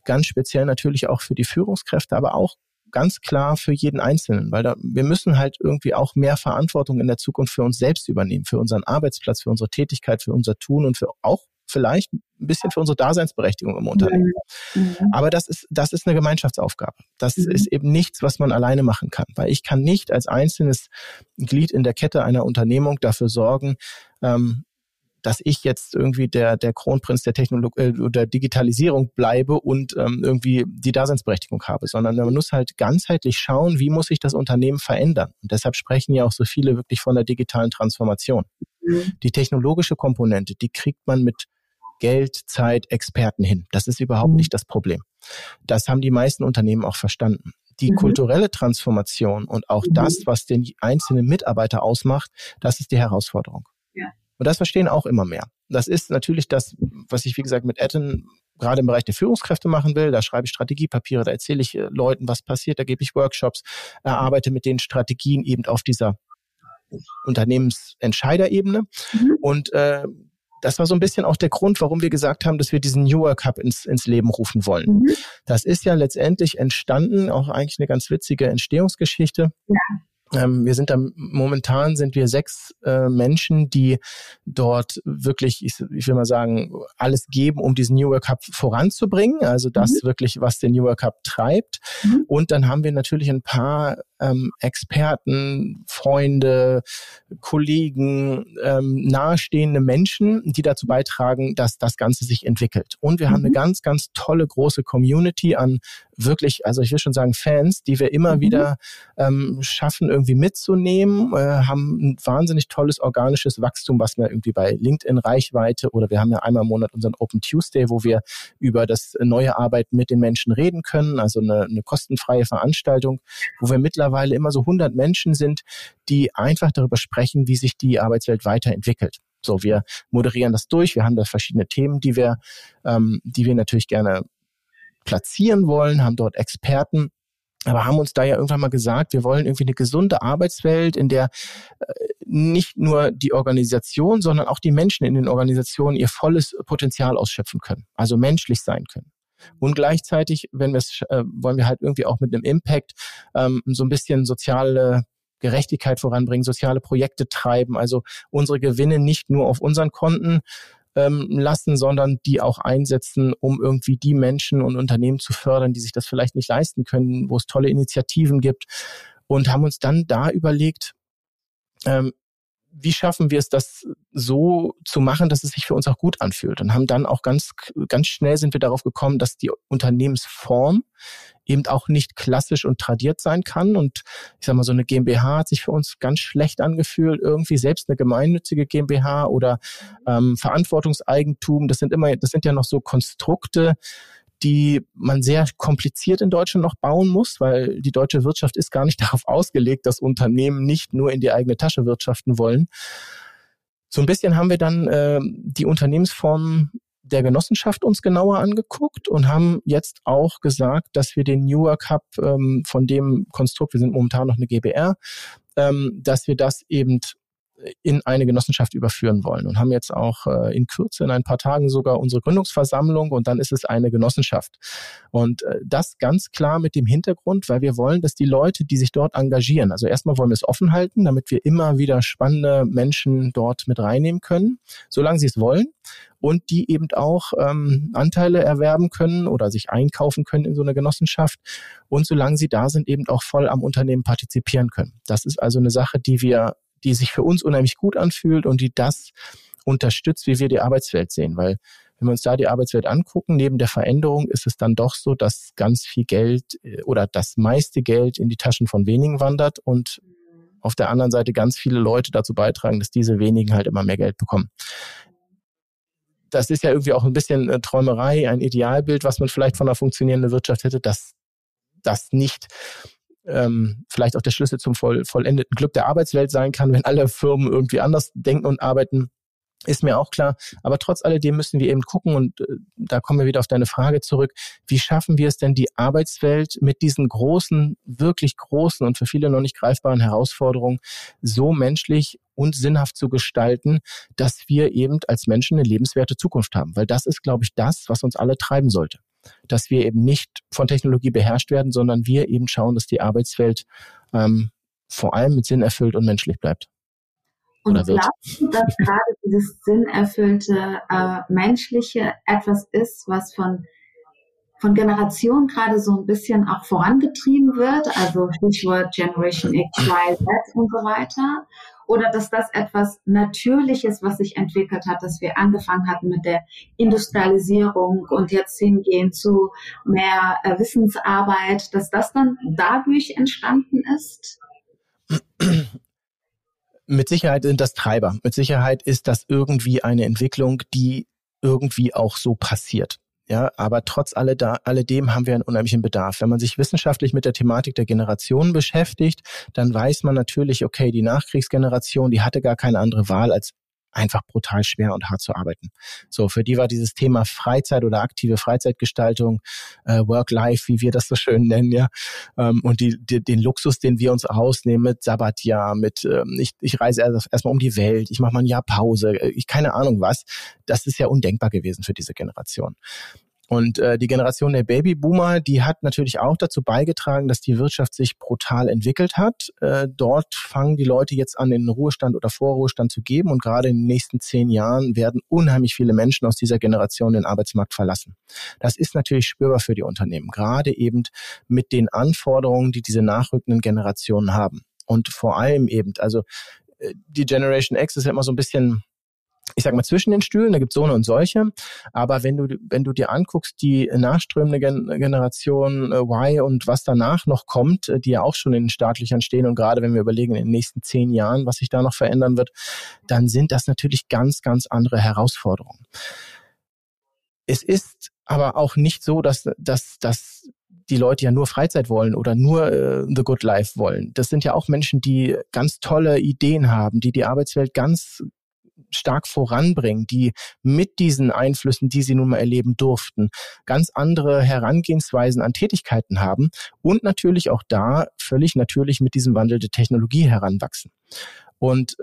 ganz speziell natürlich auch für die Führungskräfte, aber auch ganz klar für jeden Einzelnen, weil da, wir müssen halt irgendwie auch mehr Verantwortung in der Zukunft für uns selbst übernehmen, für unseren Arbeitsplatz, für unsere Tätigkeit, für unser Tun und für auch vielleicht ein bisschen für unsere Daseinsberechtigung im Unternehmen. Mhm. Aber das ist, das ist eine Gemeinschaftsaufgabe. Das mhm. ist eben nichts, was man alleine machen kann, weil ich kann nicht als einzelnes Glied in der Kette einer Unternehmung dafür sorgen, ähm, dass ich jetzt irgendwie der, der Kronprinz der Technologie äh, oder Digitalisierung bleibe und ähm, irgendwie die Daseinsberechtigung habe, sondern man muss halt ganzheitlich schauen, wie muss sich das Unternehmen verändern. Und deshalb sprechen ja auch so viele wirklich von der digitalen Transformation. Mhm. Die technologische Komponente, die kriegt man mit Geld, Zeit, Experten hin. Das ist überhaupt mhm. nicht das Problem. Das haben die meisten Unternehmen auch verstanden. Die mhm. kulturelle Transformation und auch mhm. das, was den einzelnen Mitarbeiter ausmacht, das ist die Herausforderung. Ja. Und das verstehen auch immer mehr. Das ist natürlich das, was ich, wie gesagt, mit Etten gerade im Bereich der Führungskräfte machen will. Da schreibe ich Strategiepapiere, da erzähle ich äh, Leuten, was passiert, da gebe ich Workshops, erarbeite mit den Strategien eben auf dieser Unternehmensentscheiderebene. Mhm. Und äh, das war so ein bisschen auch der Grund, warum wir gesagt haben, dass wir diesen New Work Hub ins, ins Leben rufen wollen. Mhm. Das ist ja letztendlich entstanden, auch eigentlich eine ganz witzige Entstehungsgeschichte. Ja. Ähm, wir sind da momentan sind wir sechs äh, Menschen, die dort wirklich, ich, ich, will mal sagen, alles geben, um diesen New Work Hub voranzubringen. Also das mhm. wirklich, was den New Work Hub treibt. Mhm. Und dann haben wir natürlich ein paar ähm, Experten, Freunde, Kollegen, ähm, nahestehende Menschen, die dazu beitragen, dass das Ganze sich entwickelt. Und wir mhm. haben eine mhm. ganz, ganz tolle große Community an wirklich, also ich will schon sagen Fans, die wir immer mhm. wieder ähm, schaffen, irgendwie mitzunehmen, äh, haben ein wahnsinnig tolles organisches Wachstum, was wir irgendwie bei LinkedIn Reichweite oder wir haben ja einmal im Monat unseren Open Tuesday, wo wir über das neue Arbeiten mit den Menschen reden können, also eine, eine kostenfreie Veranstaltung, wo wir mittlerweile immer so 100 Menschen sind, die einfach darüber sprechen, wie sich die Arbeitswelt weiterentwickelt. So, wir moderieren das durch. Wir haben da verschiedene Themen, die wir, ähm, die wir natürlich gerne platzieren wollen, haben dort Experten, aber haben uns da ja irgendwann mal gesagt, wir wollen irgendwie eine gesunde Arbeitswelt, in der äh, nicht nur die Organisation, sondern auch die Menschen in den Organisationen ihr volles Potenzial ausschöpfen können, also menschlich sein können. Und gleichzeitig, wenn wir es, äh, wollen wir halt irgendwie auch mit einem Impact ähm, so ein bisschen soziale Gerechtigkeit voranbringen, soziale Projekte treiben, also unsere Gewinne nicht nur auf unseren Konten ähm, lassen, sondern die auch einsetzen, um irgendwie die Menschen und Unternehmen zu fördern, die sich das vielleicht nicht leisten können, wo es tolle Initiativen gibt. Und haben uns dann da überlegt, ähm, wie schaffen wir es, das so zu machen, dass es sich für uns auch gut anfühlt? Und haben dann auch ganz, ganz schnell sind wir darauf gekommen, dass die Unternehmensform eben auch nicht klassisch und tradiert sein kann. Und ich sag mal, so eine GmbH hat sich für uns ganz schlecht angefühlt. Irgendwie selbst eine gemeinnützige GmbH oder ähm, Verantwortungseigentum, das sind immer, das sind ja noch so Konstrukte, die man sehr kompliziert in Deutschland noch bauen muss, weil die deutsche Wirtschaft ist gar nicht darauf ausgelegt, dass Unternehmen nicht nur in die eigene Tasche wirtschaften wollen. So ein bisschen haben wir dann äh, die Unternehmensform der Genossenschaft uns genauer angeguckt und haben jetzt auch gesagt, dass wir den New York Hub ähm, von dem Konstrukt, wir sind momentan noch eine GBR, ähm, dass wir das eben in eine Genossenschaft überführen wollen und haben jetzt auch äh, in Kürze in ein paar Tagen sogar unsere Gründungsversammlung und dann ist es eine Genossenschaft. Und äh, das ganz klar mit dem Hintergrund, weil wir wollen, dass die Leute, die sich dort engagieren, also erstmal wollen wir es offen halten, damit wir immer wieder spannende Menschen dort mit reinnehmen können, solange sie es wollen und die eben auch ähm, Anteile erwerben können oder sich einkaufen können in so eine Genossenschaft und solange sie da sind, eben auch voll am Unternehmen partizipieren können. Das ist also eine Sache, die wir die sich für uns unheimlich gut anfühlt und die das unterstützt, wie wir die Arbeitswelt sehen. Weil wenn wir uns da die Arbeitswelt angucken, neben der Veränderung ist es dann doch so, dass ganz viel Geld äh, oder das meiste Geld in die Taschen von wenigen wandert und auf der anderen Seite ganz viele Leute dazu beitragen, dass diese wenigen halt immer mehr Geld bekommen. Das ist ja irgendwie auch ein bisschen äh, Träumerei, ein Idealbild, was man vielleicht von einer funktionierenden Wirtschaft hätte, dass das nicht ähm, vielleicht auch der Schlüssel zum voll, vollendeten Glück der Arbeitswelt sein kann, wenn alle Firmen irgendwie anders denken und arbeiten. Ist mir auch klar. Aber trotz alledem müssen wir eben gucken, und äh, da kommen wir wieder auf deine Frage zurück, wie schaffen wir es denn, die Arbeitswelt mit diesen großen, wirklich großen und für viele noch nicht greifbaren Herausforderungen so menschlich und sinnhaft zu gestalten, dass wir eben als Menschen eine lebenswerte Zukunft haben. Weil das ist, glaube ich, das, was uns alle treiben sollte dass wir eben nicht von Technologie beherrscht werden, sondern wir eben schauen, dass die Arbeitswelt ähm, vor allem mit Sinn erfüllt und menschlich bleibt. Und glaubst du, dass gerade dieses sinnerfüllte äh, menschliche etwas ist, was von von Generationen gerade so ein bisschen auch vorangetrieben wird, also Stichwort Generation X, Y, Z und so weiter? Oder dass das etwas Natürliches, was sich entwickelt hat, dass wir angefangen hatten mit der Industrialisierung und jetzt hingehen zu mehr äh, Wissensarbeit, dass das dann dadurch entstanden ist? Mit Sicherheit sind das Treiber. Mit Sicherheit ist das irgendwie eine Entwicklung, die irgendwie auch so passiert. Ja, aber trotz alledem haben wir einen unheimlichen Bedarf. Wenn man sich wissenschaftlich mit der Thematik der Generation beschäftigt, dann weiß man natürlich, okay, die Nachkriegsgeneration, die hatte gar keine andere Wahl, als einfach brutal schwer und hart zu arbeiten. So, für die war dieses Thema Freizeit oder aktive Freizeitgestaltung, äh, Work-Life, wie wir das so schön nennen, ja, ähm, und die, die, den Luxus, den wir uns rausnehmen mit Sabbatjahr, mit ähm, ich, ich reise erstmal um die Welt, ich mache mal ein Jahr Pause, äh, ich keine Ahnung was, das ist ja undenkbar gewesen für diese Generation. Und äh, die Generation der Babyboomer, die hat natürlich auch dazu beigetragen, dass die Wirtschaft sich brutal entwickelt hat. Äh, dort fangen die Leute jetzt an, in den Ruhestand oder Vorruhestand zu geben. Und gerade in den nächsten zehn Jahren werden unheimlich viele Menschen aus dieser Generation den Arbeitsmarkt verlassen. Das ist natürlich spürbar für die Unternehmen, gerade eben mit den Anforderungen, die diese nachrückenden Generationen haben. Und vor allem eben, also äh, die Generation X ist ja immer so ein bisschen ich sag mal, zwischen den Stühlen, da gibt's so eine und solche. Aber wenn du, wenn du dir anguckst, die nachströmende Gen Generation äh, Y und was danach noch kommt, äh, die ja auch schon in den Startlöchern stehen und gerade wenn wir überlegen, in den nächsten zehn Jahren, was sich da noch verändern wird, dann sind das natürlich ganz, ganz andere Herausforderungen. Es ist aber auch nicht so, dass, dass, dass die Leute ja nur Freizeit wollen oder nur äh, The Good Life wollen. Das sind ja auch Menschen, die ganz tolle Ideen haben, die die Arbeitswelt ganz stark voranbringen, die mit diesen Einflüssen, die sie nun mal erleben durften, ganz andere Herangehensweisen an Tätigkeiten haben und natürlich auch da völlig natürlich mit diesem Wandel der Technologie heranwachsen. Und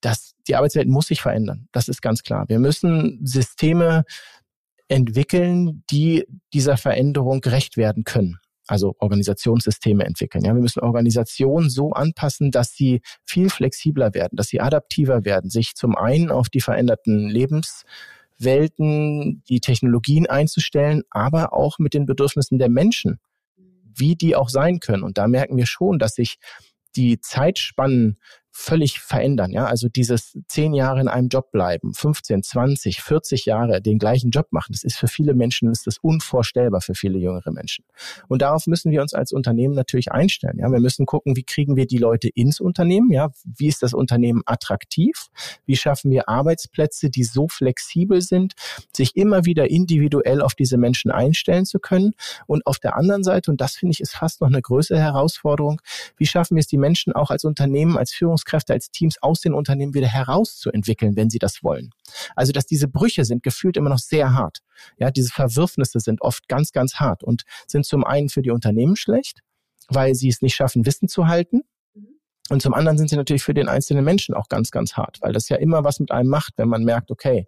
das, die Arbeitswelt muss sich verändern. Das ist ganz klar. Wir müssen Systeme entwickeln, die dieser Veränderung gerecht werden können also Organisationssysteme entwickeln. Ja, wir müssen Organisationen so anpassen, dass sie viel flexibler werden, dass sie adaptiver werden, sich zum einen auf die veränderten Lebenswelten, die Technologien einzustellen, aber auch mit den Bedürfnissen der Menschen, wie die auch sein können. Und da merken wir schon, dass sich die Zeitspannen völlig verändern. Ja, also dieses zehn Jahre in einem Job bleiben, 15, 20, 40 Jahre den gleichen Job machen, das ist für viele Menschen ist das unvorstellbar für viele jüngere Menschen. Und darauf müssen wir uns als Unternehmen natürlich einstellen. Ja, wir müssen gucken, wie kriegen wir die Leute ins Unternehmen? Ja, wie ist das Unternehmen attraktiv? Wie schaffen wir Arbeitsplätze, die so flexibel sind, sich immer wieder individuell auf diese Menschen einstellen zu können? Und auf der anderen Seite, und das finde ich ist fast noch eine größere Herausforderung, wie schaffen wir es, die Menschen auch als Unternehmen, als Führungs Führungskräfte als Teams aus den Unternehmen wieder herauszuentwickeln, wenn sie das wollen. Also, dass diese Brüche sind gefühlt immer noch sehr hart. Ja, diese Verwürfnisse sind oft ganz, ganz hart und sind zum einen für die Unternehmen schlecht, weil sie es nicht schaffen, Wissen zu halten. Und zum anderen sind sie natürlich für den einzelnen Menschen auch ganz, ganz hart, weil das ja immer was mit einem macht, wenn man merkt, okay,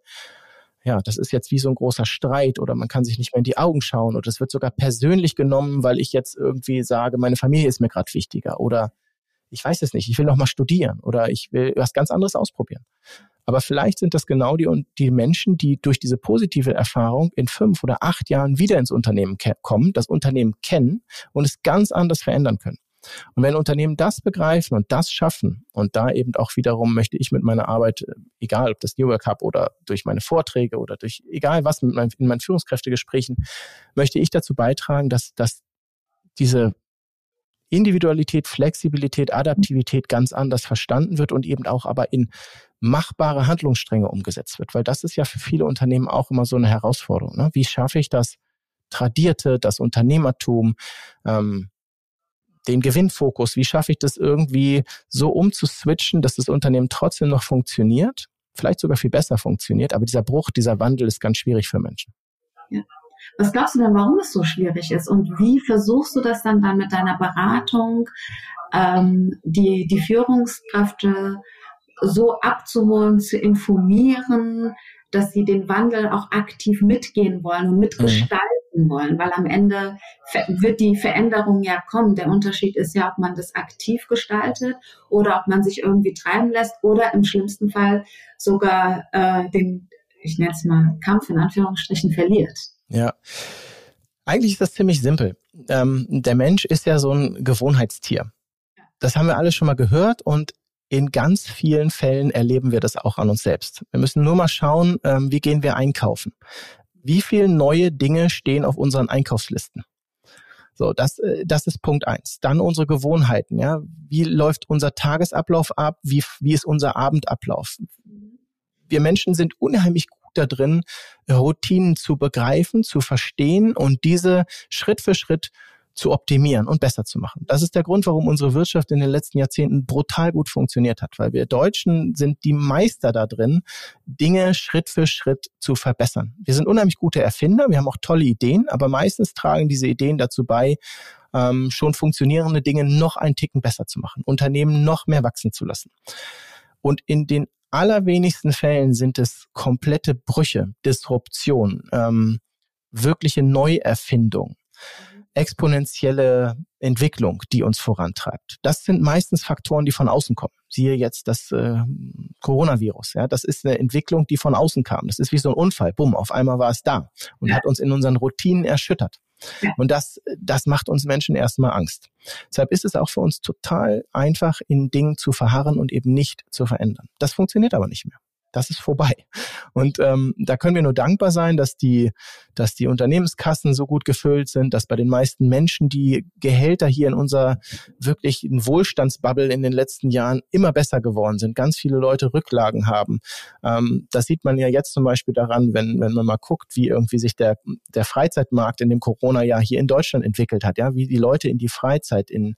ja, das ist jetzt wie so ein großer Streit oder man kann sich nicht mehr in die Augen schauen oder es wird sogar persönlich genommen, weil ich jetzt irgendwie sage, meine Familie ist mir gerade wichtiger oder ich weiß es nicht, ich will noch mal studieren oder ich will was ganz anderes ausprobieren. Aber vielleicht sind das genau die, die Menschen, die durch diese positive Erfahrung in fünf oder acht Jahren wieder ins Unternehmen kommen, das Unternehmen kennen und es ganz anders verändern können. Und wenn Unternehmen das begreifen und das schaffen, und da eben auch wiederum möchte ich mit meiner Arbeit, egal ob das New Work Hub oder durch meine Vorträge oder durch egal was mit meinen, in meinen Führungskräftegesprächen, möchte ich dazu beitragen, dass, dass diese Individualität, Flexibilität, Adaptivität ganz anders verstanden wird und eben auch aber in machbare Handlungsstränge umgesetzt wird. Weil das ist ja für viele Unternehmen auch immer so eine Herausforderung. Ne? Wie schaffe ich das Tradierte, das Unternehmertum, ähm, den Gewinnfokus, wie schaffe ich das irgendwie so umzuswitchen, dass das Unternehmen trotzdem noch funktioniert, vielleicht sogar viel besser funktioniert, aber dieser Bruch, dieser Wandel ist ganz schwierig für Menschen. Ja. Was glaubst du denn, warum es so schwierig ist? Und wie versuchst du das dann, dann mit deiner Beratung, ähm, die, die Führungskräfte so abzuholen, zu informieren, dass sie den Wandel auch aktiv mitgehen wollen und mitgestalten mhm. wollen, weil am Ende wird die Veränderung ja kommen. Der Unterschied ist ja, ob man das aktiv gestaltet oder ob man sich irgendwie treiben lässt oder im schlimmsten Fall sogar äh, den, ich nenne es mal, Kampf in Anführungsstrichen verliert. Ja. Eigentlich ist das ziemlich simpel. Ähm, der Mensch ist ja so ein Gewohnheitstier. Das haben wir alle schon mal gehört und in ganz vielen Fällen erleben wir das auch an uns selbst. Wir müssen nur mal schauen, ähm, wie gehen wir einkaufen. Wie viele neue Dinge stehen auf unseren Einkaufslisten? So, das, äh, das ist Punkt eins. Dann unsere Gewohnheiten, ja. Wie läuft unser Tagesablauf ab? Wie, wie ist unser Abendablauf? Wir Menschen sind unheimlich gut da drin, Routinen zu begreifen, zu verstehen und diese Schritt für Schritt zu optimieren und besser zu machen. Das ist der Grund, warum unsere Wirtschaft in den letzten Jahrzehnten brutal gut funktioniert hat, weil wir Deutschen sind die Meister da drin, Dinge Schritt für Schritt zu verbessern. Wir sind unheimlich gute Erfinder, wir haben auch tolle Ideen, aber meistens tragen diese Ideen dazu bei, ähm, schon funktionierende Dinge noch einen Ticken besser zu machen, Unternehmen noch mehr wachsen zu lassen. Und in den allerwenigsten Fällen sind es komplette Brüche, Disruption, ähm, wirkliche Neuerfindung, exponentielle Entwicklung, die uns vorantreibt. Das sind meistens Faktoren, die von außen kommen. Siehe jetzt das äh, Coronavirus. Ja, das ist eine Entwicklung, die von außen kam. Das ist wie so ein Unfall. Bumm, auf einmal war es da und ja. hat uns in unseren Routinen erschüttert. Und das, das macht uns Menschen erstmal Angst. Deshalb ist es auch für uns total einfach, in Dingen zu verharren und eben nicht zu verändern. Das funktioniert aber nicht mehr das ist vorbei. Und ähm, da können wir nur dankbar sein, dass die, dass die Unternehmenskassen so gut gefüllt sind, dass bei den meisten Menschen die Gehälter hier in unserer wirklich Wohlstandsbubble in den letzten Jahren immer besser geworden sind. Ganz viele Leute Rücklagen haben. Ähm, das sieht man ja jetzt zum Beispiel daran, wenn, wenn man mal guckt, wie irgendwie sich der, der Freizeitmarkt in dem Corona-Jahr hier in Deutschland entwickelt hat, ja, wie die Leute in die Freizeit, in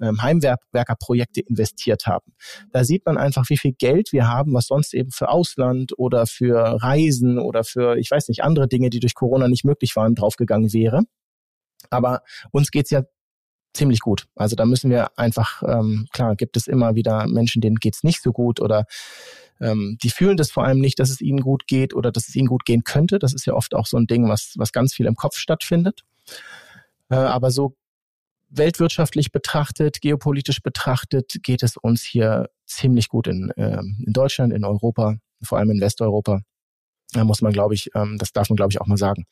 ähm, Heimwerkerprojekte investiert haben. Da sieht man einfach, wie viel Geld wir haben, was sonst eben für Ausland oder für Reisen oder für, ich weiß nicht, andere Dinge, die durch Corona nicht möglich waren, draufgegangen wäre. Aber uns geht's ja ziemlich gut. Also da müssen wir einfach, ähm, klar, gibt es immer wieder Menschen, denen geht's nicht so gut oder ähm, die fühlen das vor allem nicht, dass es ihnen gut geht oder dass es ihnen gut gehen könnte. Das ist ja oft auch so ein Ding, was, was ganz viel im Kopf stattfindet. Äh, aber so weltwirtschaftlich betrachtet, geopolitisch betrachtet, geht es uns hier ziemlich gut in, äh, in Deutschland, in Europa, vor allem in Westeuropa. Da muss man, glaube ich, ähm, das darf man, glaube ich, auch mal sagen.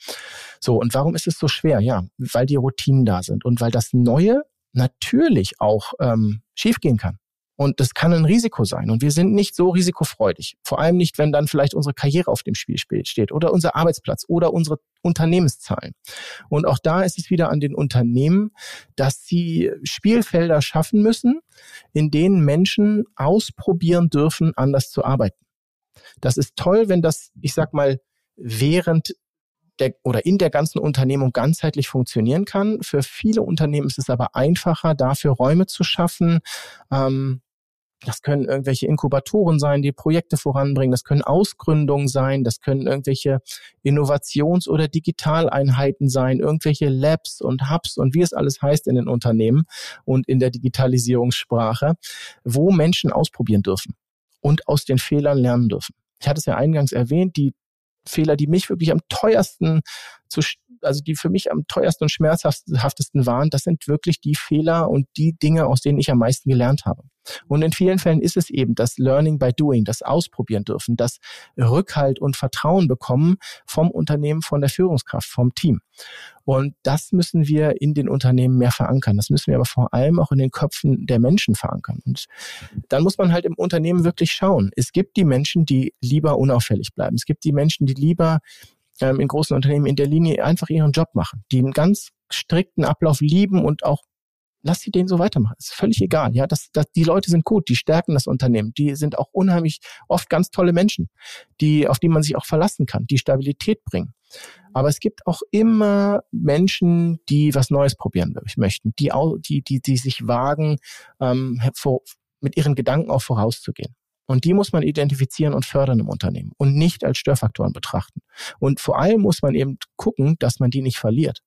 So, und warum ist es so schwer? Ja, weil die Routinen da sind und weil das Neue natürlich auch ähm, schiefgehen kann. Und das kann ein Risiko sein. Und wir sind nicht so risikofreudig. Vor allem nicht, wenn dann vielleicht unsere Karriere auf dem Spiel steht oder unser Arbeitsplatz oder unsere Unternehmenszahlen. Und auch da ist es wieder an den Unternehmen, dass sie Spielfelder schaffen müssen, in denen Menschen ausprobieren dürfen, anders zu arbeiten. Das ist toll, wenn das, ich sag mal, während der oder in der ganzen Unternehmung ganzheitlich funktionieren kann. Für viele Unternehmen ist es aber einfacher, dafür Räume zu schaffen. Ähm, das können irgendwelche Inkubatoren sein, die Projekte voranbringen. Das können Ausgründungen sein. Das können irgendwelche Innovations- oder Digitaleinheiten sein, irgendwelche Labs und Hubs und wie es alles heißt in den Unternehmen und in der Digitalisierungssprache, wo Menschen ausprobieren dürfen und aus den Fehlern lernen dürfen. Ich hatte es ja eingangs erwähnt, die Fehler, die mich wirklich am teuersten zu, also die für mich am teuersten und schmerzhaftesten waren, das sind wirklich die Fehler und die Dinge, aus denen ich am meisten gelernt habe. Und in vielen Fällen ist es eben das Learning by Doing, das Ausprobieren dürfen, das Rückhalt und Vertrauen bekommen vom Unternehmen, von der Führungskraft, vom Team. Und das müssen wir in den Unternehmen mehr verankern. Das müssen wir aber vor allem auch in den Köpfen der Menschen verankern. Und dann muss man halt im Unternehmen wirklich schauen. Es gibt die Menschen, die lieber unauffällig bleiben. Es gibt die Menschen, die lieber ähm, in großen Unternehmen in der Linie einfach ihren Job machen, die einen ganz strikten Ablauf lieben und auch lass sie den so weitermachen. Ist völlig egal. Ja, das, das, die Leute sind gut, die stärken das Unternehmen, die sind auch unheimlich oft ganz tolle Menschen, die, auf die man sich auch verlassen kann, die Stabilität bringen. Aber es gibt auch immer Menschen, die was Neues probieren möchten, die, die, die, die sich wagen, ähm, vor, mit ihren Gedanken auch vorauszugehen. Und die muss man identifizieren und fördern im Unternehmen und nicht als Störfaktoren betrachten. Und vor allem muss man eben gucken, dass man die nicht verliert.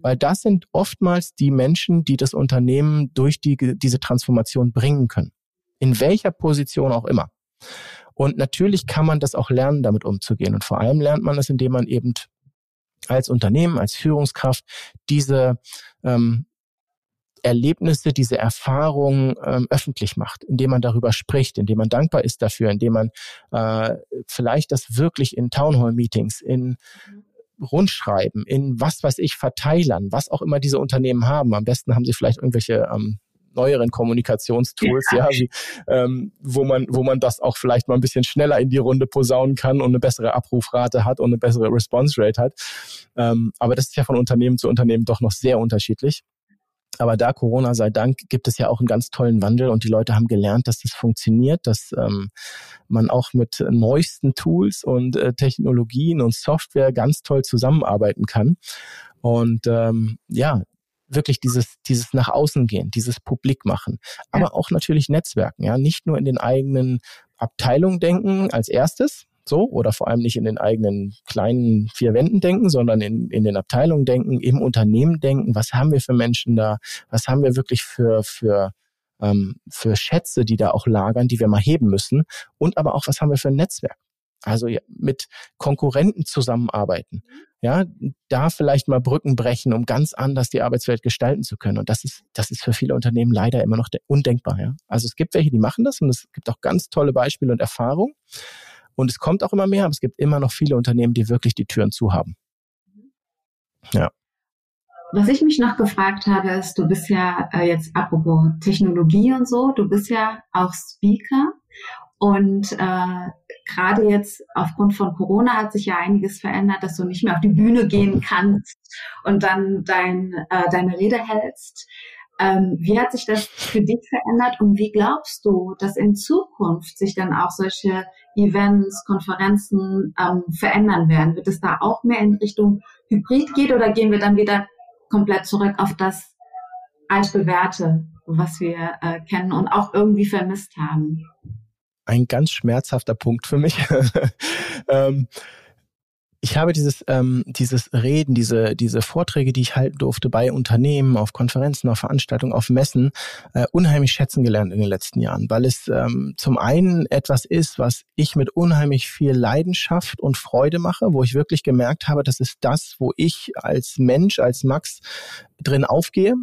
Weil das sind oftmals die Menschen, die das Unternehmen durch die, diese Transformation bringen können. In welcher Position auch immer. Und natürlich kann man das auch lernen, damit umzugehen. Und vor allem lernt man das, indem man eben als Unternehmen, als Führungskraft diese ähm, Erlebnisse, diese Erfahrungen ähm, öffentlich macht, indem man darüber spricht, indem man dankbar ist dafür, indem man äh, vielleicht das wirklich in Townhall-Meetings, in Rundschreiben, in was weiß ich, Verteilern, was auch immer diese Unternehmen haben. Am besten haben sie vielleicht irgendwelche ähm, neueren Kommunikationstools, ja, ja wie, ähm, wo man, wo man das auch vielleicht mal ein bisschen schneller in die Runde posaunen kann und eine bessere Abrufrate hat und eine bessere Response Rate hat. Ähm, aber das ist ja von Unternehmen zu Unternehmen doch noch sehr unterschiedlich. Aber da Corona sei Dank gibt es ja auch einen ganz tollen Wandel und die Leute haben gelernt, dass das funktioniert, dass ähm, man auch mit neuesten Tools und äh, Technologien und Software ganz toll zusammenarbeiten kann. Und ähm, ja, wirklich dieses, dieses nach außen gehen, dieses Publik machen, aber ja. auch natürlich Netzwerken, ja, nicht nur in den eigenen Abteilungen denken als erstes, so oder vor allem nicht in den eigenen kleinen vier Wänden denken, sondern in, in den Abteilungen denken, im Unternehmen denken, was haben wir für Menschen da, was haben wir wirklich für, für, ähm, für Schätze, die da auch lagern, die wir mal heben müssen und aber auch, was haben wir für ein Netzwerk. Also mit Konkurrenten zusammenarbeiten. Ja, da vielleicht mal Brücken brechen, um ganz anders die Arbeitswelt gestalten zu können. Und das ist, das ist für viele Unternehmen leider immer noch undenkbar. Ja. Also es gibt welche, die machen das und es gibt auch ganz tolle Beispiele und Erfahrungen. Und es kommt auch immer mehr, aber es gibt immer noch viele Unternehmen, die wirklich die Türen zu haben. Ja. Was ich mich noch gefragt habe, ist, du bist ja äh, jetzt apropos Technologie und so, du bist ja auch Speaker und äh, gerade jetzt aufgrund von Corona hat sich ja einiges verändert, dass du nicht mehr auf die Bühne gehen kannst und dann dein, äh, deine Rede hältst. Ähm, wie hat sich das für dich verändert und wie glaubst du, dass in Zukunft sich dann auch solche Events, Konferenzen ähm, verändern werden? Wird es da auch mehr in Richtung Hybrid gehen oder gehen wir dann wieder komplett zurück auf das altbewährte, was wir äh, kennen und auch irgendwie vermisst haben? Ein ganz schmerzhafter Punkt für mich. ähm, ich habe dieses, ähm, dieses Reden, diese, diese Vorträge, die ich halten durfte bei Unternehmen, auf Konferenzen, auf Veranstaltungen, auf Messen, äh, unheimlich schätzen gelernt in den letzten Jahren, weil es ähm, zum einen etwas ist, was ich mit unheimlich viel Leidenschaft und Freude mache, wo ich wirklich gemerkt habe, das ist das, wo ich als Mensch, als Max drin aufgehe,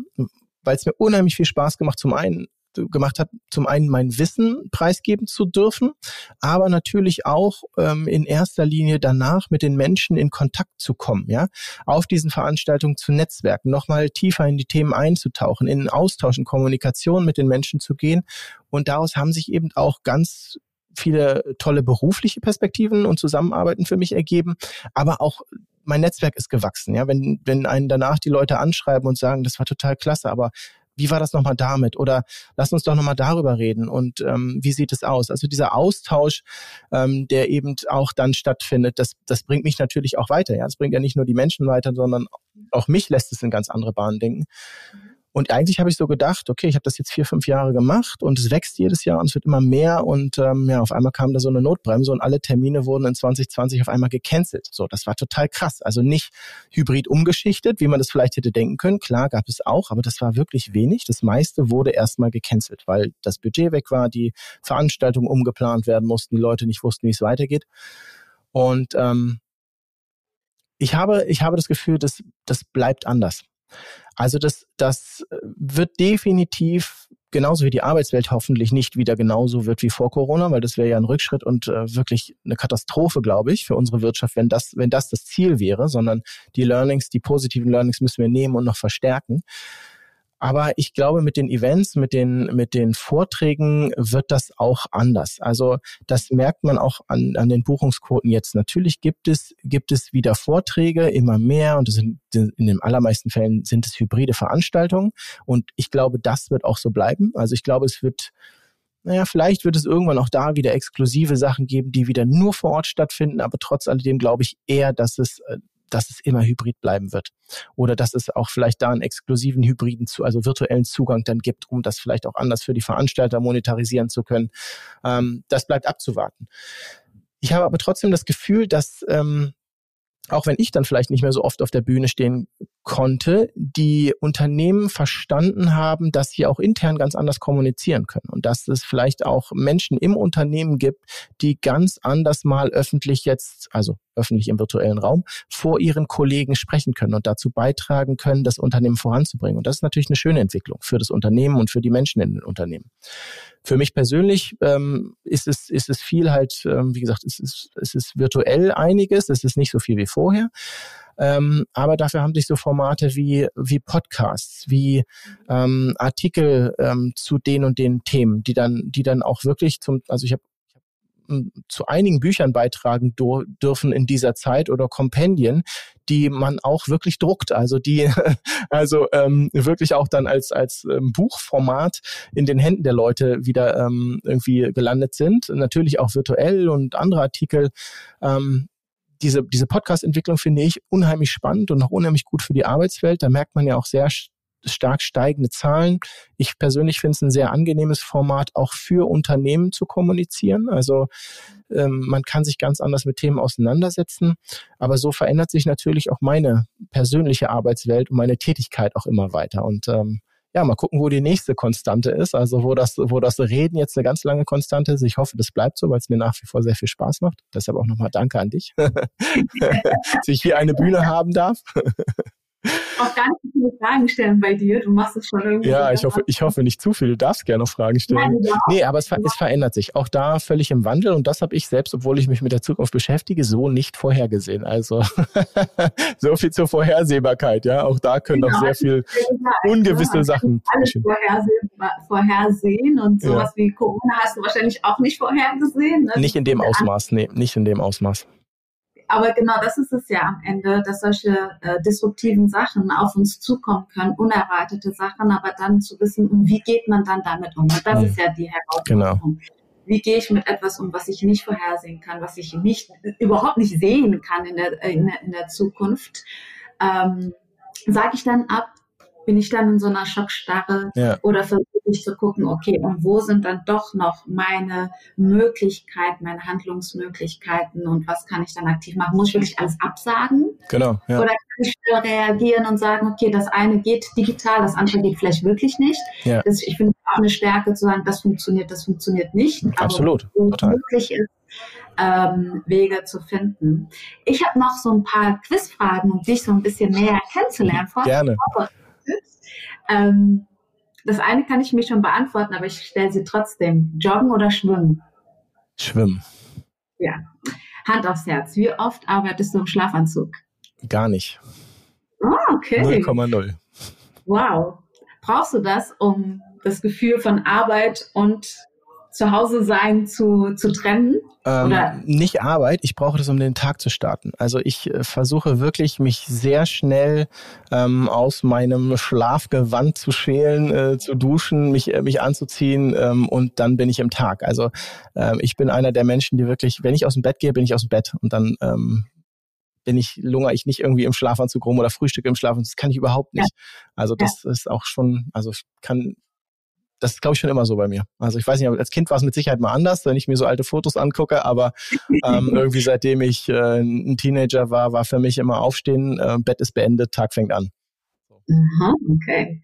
weil es mir unheimlich viel Spaß gemacht, zum einen gemacht hat, zum einen mein Wissen preisgeben zu dürfen, aber natürlich auch ähm, in erster Linie danach mit den Menschen in Kontakt zu kommen, ja, auf diesen Veranstaltungen zu netzwerken, nochmal tiefer in die Themen einzutauchen, in Austausch, in Kommunikation mit den Menschen zu gehen. Und daraus haben sich eben auch ganz viele tolle berufliche Perspektiven und Zusammenarbeiten für mich ergeben, aber auch mein Netzwerk ist gewachsen. Ja, wenn, wenn einen danach die Leute anschreiben und sagen, das war total klasse, aber wie war das nochmal damit? Oder lass uns doch nochmal darüber reden und ähm, wie sieht es aus? Also dieser Austausch, ähm, der eben auch dann stattfindet, das, das bringt mich natürlich auch weiter. Ja, das bringt ja nicht nur die Menschen weiter, sondern auch mich lässt es in ganz andere Bahnen denken. Und eigentlich habe ich so gedacht, okay, ich habe das jetzt vier, fünf Jahre gemacht und es wächst jedes Jahr und es wird immer mehr und ähm, ja, auf einmal kam da so eine Notbremse und alle Termine wurden in 2020 auf einmal gecancelt. So, das war total krass. Also nicht hybrid umgeschichtet, wie man das vielleicht hätte denken können. Klar gab es auch, aber das war wirklich wenig. Das meiste wurde erstmal gecancelt, weil das Budget weg war, die Veranstaltungen umgeplant werden mussten, die Leute nicht wussten, wie es weitergeht. Und ähm, ich habe, ich habe das Gefühl, das, das bleibt anders. Also das, das wird definitiv genauso wie die Arbeitswelt hoffentlich nicht wieder genauso wird wie vor Corona, weil das wäre ja ein Rückschritt und äh, wirklich eine Katastrophe, glaube ich, für unsere Wirtschaft, wenn das, wenn das das Ziel wäre, sondern die Learnings, die positiven Learnings müssen wir nehmen und noch verstärken. Aber ich glaube, mit den Events, mit den, mit den Vorträgen wird das auch anders. Also das merkt man auch an, an den Buchungsquoten jetzt. Natürlich gibt es, gibt es wieder Vorträge, immer mehr und sind, in den allermeisten Fällen sind es hybride Veranstaltungen. Und ich glaube, das wird auch so bleiben. Also ich glaube, es wird naja, vielleicht wird es irgendwann auch da wieder exklusive Sachen geben, die wieder nur vor Ort stattfinden, aber trotz alledem glaube ich eher, dass es, äh, dass es immer hybrid bleiben wird. Oder dass es auch vielleicht da einen exklusiven hybriden, also virtuellen Zugang dann gibt, um das vielleicht auch anders für die Veranstalter monetarisieren zu können. Ähm, das bleibt abzuwarten. Ich habe aber trotzdem das Gefühl, dass ähm, auch wenn ich dann vielleicht nicht mehr so oft auf der Bühne stehen konnte, die Unternehmen verstanden haben, dass sie auch intern ganz anders kommunizieren können und dass es vielleicht auch Menschen im Unternehmen gibt, die ganz anders mal öffentlich jetzt, also öffentlich im virtuellen Raum, vor ihren Kollegen sprechen können und dazu beitragen können, das Unternehmen voranzubringen. Und das ist natürlich eine schöne Entwicklung für das Unternehmen und für die Menschen in den Unternehmen. Für mich persönlich ähm, ist, es, ist es viel halt, ähm, wie gesagt, es ist, es ist virtuell einiges, es ist nicht so viel wie vorher. Ähm, aber dafür haben sich so Formate wie, wie Podcasts, wie ähm, Artikel ähm, zu den und den Themen, die dann, die dann auch wirklich zum, also ich habe zu einigen Büchern beitragen dürfen in dieser Zeit oder Kompendien, die man auch wirklich druckt, also die also ähm, wirklich auch dann als als ähm, Buchformat in den Händen der Leute wieder ähm, irgendwie gelandet sind. Natürlich auch virtuell und andere Artikel. Ähm, diese, diese Podcast-Entwicklung finde ich unheimlich spannend und auch unheimlich gut für die Arbeitswelt. Da merkt man ja auch sehr stark steigende Zahlen. Ich persönlich finde es ein sehr angenehmes Format, auch für Unternehmen zu kommunizieren. Also ähm, man kann sich ganz anders mit Themen auseinandersetzen. Aber so verändert sich natürlich auch meine persönliche Arbeitswelt und meine Tätigkeit auch immer weiter. Und ähm, ja, mal gucken, wo die nächste Konstante ist. Also wo das, wo das Reden jetzt eine ganz lange Konstante ist. Ich hoffe, das bleibt so, weil es mir nach wie vor sehr viel Spaß macht. Deshalb auch nochmal Danke an dich, dass ich hier eine Bühne haben darf. Auch gar nicht viele Fragen stellen bei dir. Du machst es schon irgendwie. Ja, ich hoffe, ich hoffe nicht zu viel. Du darfst gerne noch Fragen stellen. Nein, nee, aber es, es, verändert sich. Auch da völlig im Wandel. Und das habe ich selbst, obwohl ich mich mit der Zukunft beschäftige, so nicht vorhergesehen. Also so viel zur Vorhersehbarkeit. Ja, auch da können genau, noch sehr viel ungewisse ja, Sachen. Alles vorhersehen und sowas ja. wie Corona hast du wahrscheinlich auch nicht vorhergesehen. Ne? Nicht in dem Ausmaß, nee, nicht in dem Ausmaß aber genau das ist es ja am Ende, dass solche äh, disruptiven Sachen auf uns zukommen können, unerwartete Sachen, aber dann zu wissen, wie geht man dann damit um? Und das mhm. ist ja die Herausforderung. Genau. Wie gehe ich mit etwas um, was ich nicht vorhersehen kann, was ich nicht überhaupt nicht sehen kann in der, in der, in der Zukunft? Ähm, Sage ich dann ab, bin ich dann in so einer Schockstarre ja. oder versuche ich zu gucken, okay, und wo sind dann doch noch meine Möglichkeiten, meine Handlungsmöglichkeiten und was kann ich dann aktiv machen? Muss ich wirklich alles absagen? Genau. Ja. Oder kann ich schnell reagieren und sagen, okay, das eine geht digital, das andere geht vielleicht wirklich nicht. Ja. Das, ich finde auch eine Stärke zu sagen, das funktioniert, das funktioniert nicht. Absolut. Aber Total. möglich ist, ähm, Wege zu finden. Ich habe noch so ein paar Quizfragen, um dich so ein bisschen näher kennenzulernen. Gerne. Ähm, das eine kann ich mir schon beantworten, aber ich stelle sie trotzdem. Joggen oder schwimmen? Schwimmen. Ja. Hand aufs Herz. Wie oft arbeitest du im Schlafanzug? Gar nicht. Oh, okay. 0,0. Wow. Brauchst du das, um das Gefühl von Arbeit und Zuhause sein zu, zu trennen? Ähm, nicht Arbeit, ich brauche das, um den Tag zu starten. Also ich äh, versuche wirklich, mich sehr schnell ähm, aus meinem Schlafgewand zu schälen, äh, zu duschen, mich, äh, mich anzuziehen ähm, und dann bin ich im Tag. Also ähm, ich bin einer der Menschen, die wirklich, wenn ich aus dem Bett gehe, bin ich aus dem Bett und dann ähm, bin ich, lungere ich nicht irgendwie im Schlafanzug rum oder Frühstück im Schlafanzug. Das kann ich überhaupt nicht. Ja. Also das ja. ist auch schon, also ich kann das ist, glaube ich, schon immer so bei mir. Also ich weiß nicht, als Kind war es mit Sicherheit mal anders, wenn ich mir so alte Fotos angucke, aber ähm, irgendwie seitdem ich äh, ein Teenager war, war für mich immer aufstehen, äh, Bett ist beendet, Tag fängt an. Aha, okay.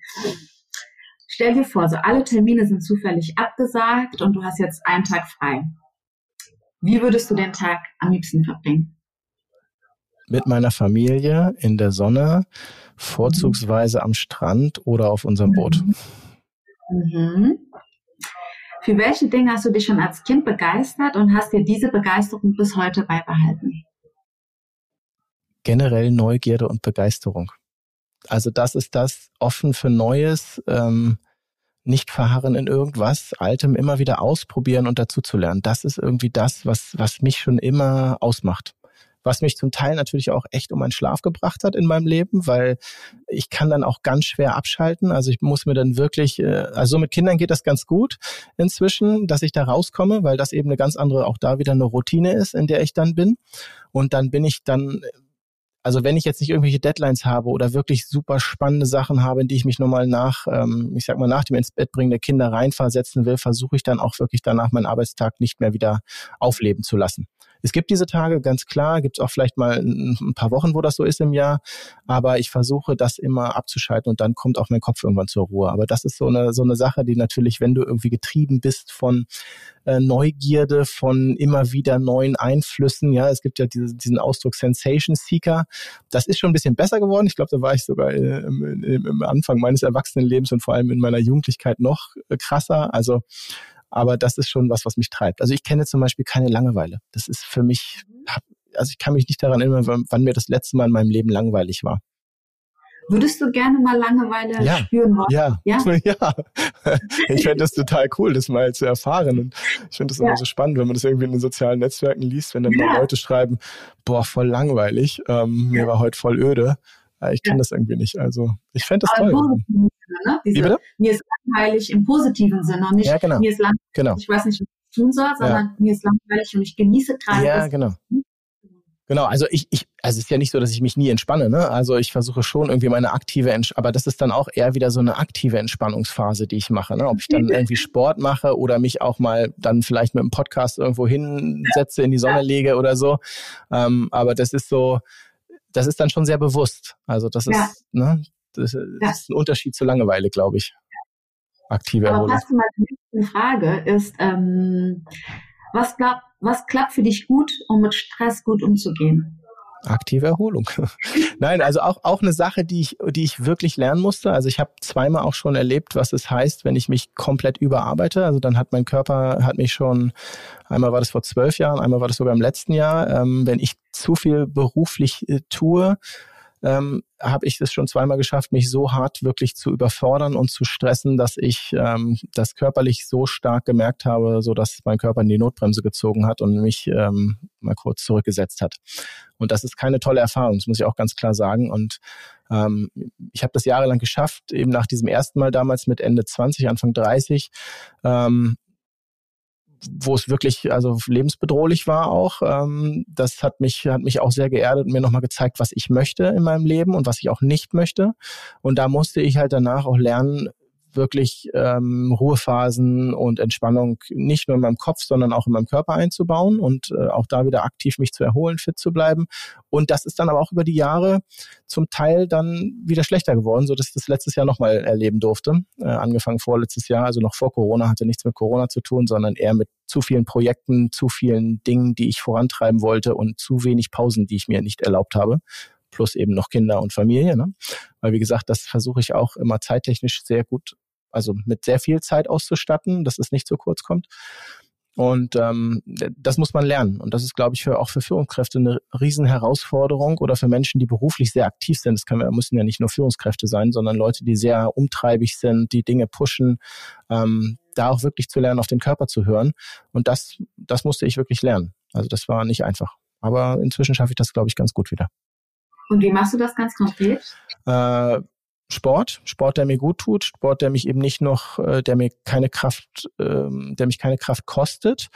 Stell dir vor, so alle Termine sind zufällig abgesagt und du hast jetzt einen Tag frei. Wie würdest du den Tag am liebsten verbringen? Mit meiner Familie in der Sonne, vorzugsweise am Strand oder auf unserem Boot. Mhm. Für welche Dinge hast du dich schon als Kind begeistert und hast dir diese Begeisterung bis heute beibehalten? Generell Neugierde und Begeisterung. Also das ist das offen für Neues, ähm, nicht verharren in irgendwas, Altem immer wieder ausprobieren und dazuzulernen. Das ist irgendwie das, was, was mich schon immer ausmacht was mich zum Teil natürlich auch echt um meinen Schlaf gebracht hat in meinem Leben, weil ich kann dann auch ganz schwer abschalten. Also ich muss mir dann wirklich, äh, also mit Kindern geht das ganz gut inzwischen, dass ich da rauskomme, weil das eben eine ganz andere, auch da wieder eine Routine ist, in der ich dann bin. Und dann bin ich dann also wenn ich jetzt nicht irgendwelche Deadlines habe oder wirklich super spannende Sachen habe, in die ich mich nochmal nach, ähm, ich sag mal, nach dem ins Bett bringen der Kinder reinversetzen will, versuche ich dann auch wirklich danach meinen Arbeitstag nicht mehr wieder aufleben zu lassen. Es gibt diese Tage, ganz klar, gibt es auch vielleicht mal ein paar Wochen, wo das so ist im Jahr, aber ich versuche das immer abzuschalten und dann kommt auch mein Kopf irgendwann zur Ruhe. Aber das ist so eine, so eine Sache, die natürlich, wenn du irgendwie getrieben bist von äh, Neugierde, von immer wieder neuen Einflüssen, ja, es gibt ja diese, diesen Ausdruck Sensation Seeker, das ist schon ein bisschen besser geworden. Ich glaube, da war ich sogar äh, im, im, Anfang meines Erwachsenenlebens und vor allem in meiner Jugendlichkeit noch äh, krasser. Also aber das ist schon was, was mich treibt. Also ich kenne zum Beispiel keine Langeweile. Das ist für mich, also ich kann mich nicht daran erinnern, wann, wann mir das letzte Mal in meinem Leben langweilig war. Würdest du gerne mal Langeweile ja, spüren wollen? Ja, ja. ja. Ich fände das total cool, das mal zu erfahren. Und ich finde das ja. immer so spannend, wenn man das irgendwie in den sozialen Netzwerken liest, wenn dann ja. Leute schreiben, boah, voll langweilig, ähm, mir war heute voll öde. Ich kann das irgendwie nicht. Also ich fände das Aber toll. Ne? Diese, mir ist langweilig im positiven Sinne und nicht ja, genau. mir ist langweilig, genau. ich weiß nicht, was ich tun soll, sondern ja. mir ist langweilig und ich genieße gerade Ja, genau. Genau, also ich, ich, also es ist ja nicht so, dass ich mich nie entspanne, ne? Also ich versuche schon irgendwie meine aktive, Entsch aber das ist dann auch eher wieder so eine aktive Entspannungsphase, die ich mache, ne? Ob ich dann irgendwie Sport mache oder mich auch mal dann vielleicht mit einem Podcast irgendwo hinsetze, in die Sonne lege oder so. Ähm, aber das ist so, das ist dann schon sehr bewusst. Also das ist, ja. ne? Das, das ist ein Unterschied zur Langeweile, glaube ich. Aktive Erholung. Aber was mal die nächste Frage ist, ähm, was, glaub, was klappt für dich gut, um mit Stress gut umzugehen? Aktive Erholung. Nein, also auch, auch eine Sache, die ich, die ich wirklich lernen musste. Also ich habe zweimal auch schon erlebt, was es heißt, wenn ich mich komplett überarbeite. Also dann hat mein Körper, hat mich schon, einmal war das vor zwölf Jahren, einmal war das sogar im letzten Jahr, ähm, wenn ich zu viel beruflich äh, tue, ähm, habe ich es schon zweimal geschafft, mich so hart wirklich zu überfordern und zu stressen, dass ich ähm, das körperlich so stark gemerkt habe, so dass mein Körper in die Notbremse gezogen hat und mich ähm, mal kurz zurückgesetzt hat. Und das ist keine tolle Erfahrung, das muss ich auch ganz klar sagen. Und ähm, ich habe das jahrelang geschafft, eben nach diesem ersten Mal damals mit Ende 20, Anfang 30, ähm, wo es wirklich also lebensbedrohlich war auch. Ähm, das hat mich hat mich auch sehr geerdet und mir nochmal gezeigt, was ich möchte in meinem Leben und was ich auch nicht möchte. Und da musste ich halt danach auch lernen, wirklich ähm, Ruhephasen und Entspannung nicht nur in meinem Kopf, sondern auch in meinem Körper einzubauen und äh, auch da wieder aktiv mich zu erholen, fit zu bleiben. Und das ist dann aber auch über die Jahre zum Teil dann wieder schlechter geworden, so dass ich das letztes Jahr nochmal erleben durfte. Äh, angefangen vorletztes Jahr, also noch vor Corona, hatte nichts mit Corona zu tun, sondern eher mit zu vielen Projekten, zu vielen Dingen, die ich vorantreiben wollte und zu wenig Pausen, die ich mir nicht erlaubt habe plus eben noch Kinder und Familie. Ne? Weil wie gesagt, das versuche ich auch immer zeittechnisch sehr gut also mit sehr viel Zeit auszustatten, dass es nicht zu kurz kommt. Und ähm, das muss man lernen. Und das ist, glaube ich, für, auch für Führungskräfte eine Riesenherausforderung oder für Menschen, die beruflich sehr aktiv sind. Das kann, müssen ja nicht nur Führungskräfte sein, sondern Leute, die sehr umtreibig sind, die Dinge pushen, ähm, da auch wirklich zu lernen, auf den Körper zu hören. Und das, das musste ich wirklich lernen. Also das war nicht einfach. Aber inzwischen schaffe ich das, glaube ich, ganz gut wieder. Und wie machst du das ganz konkret? Äh, Sport, Sport, der mir gut tut, Sport, der mich eben nicht noch, äh, der mir keine Kraft, ähm, der mich keine Kraft kostet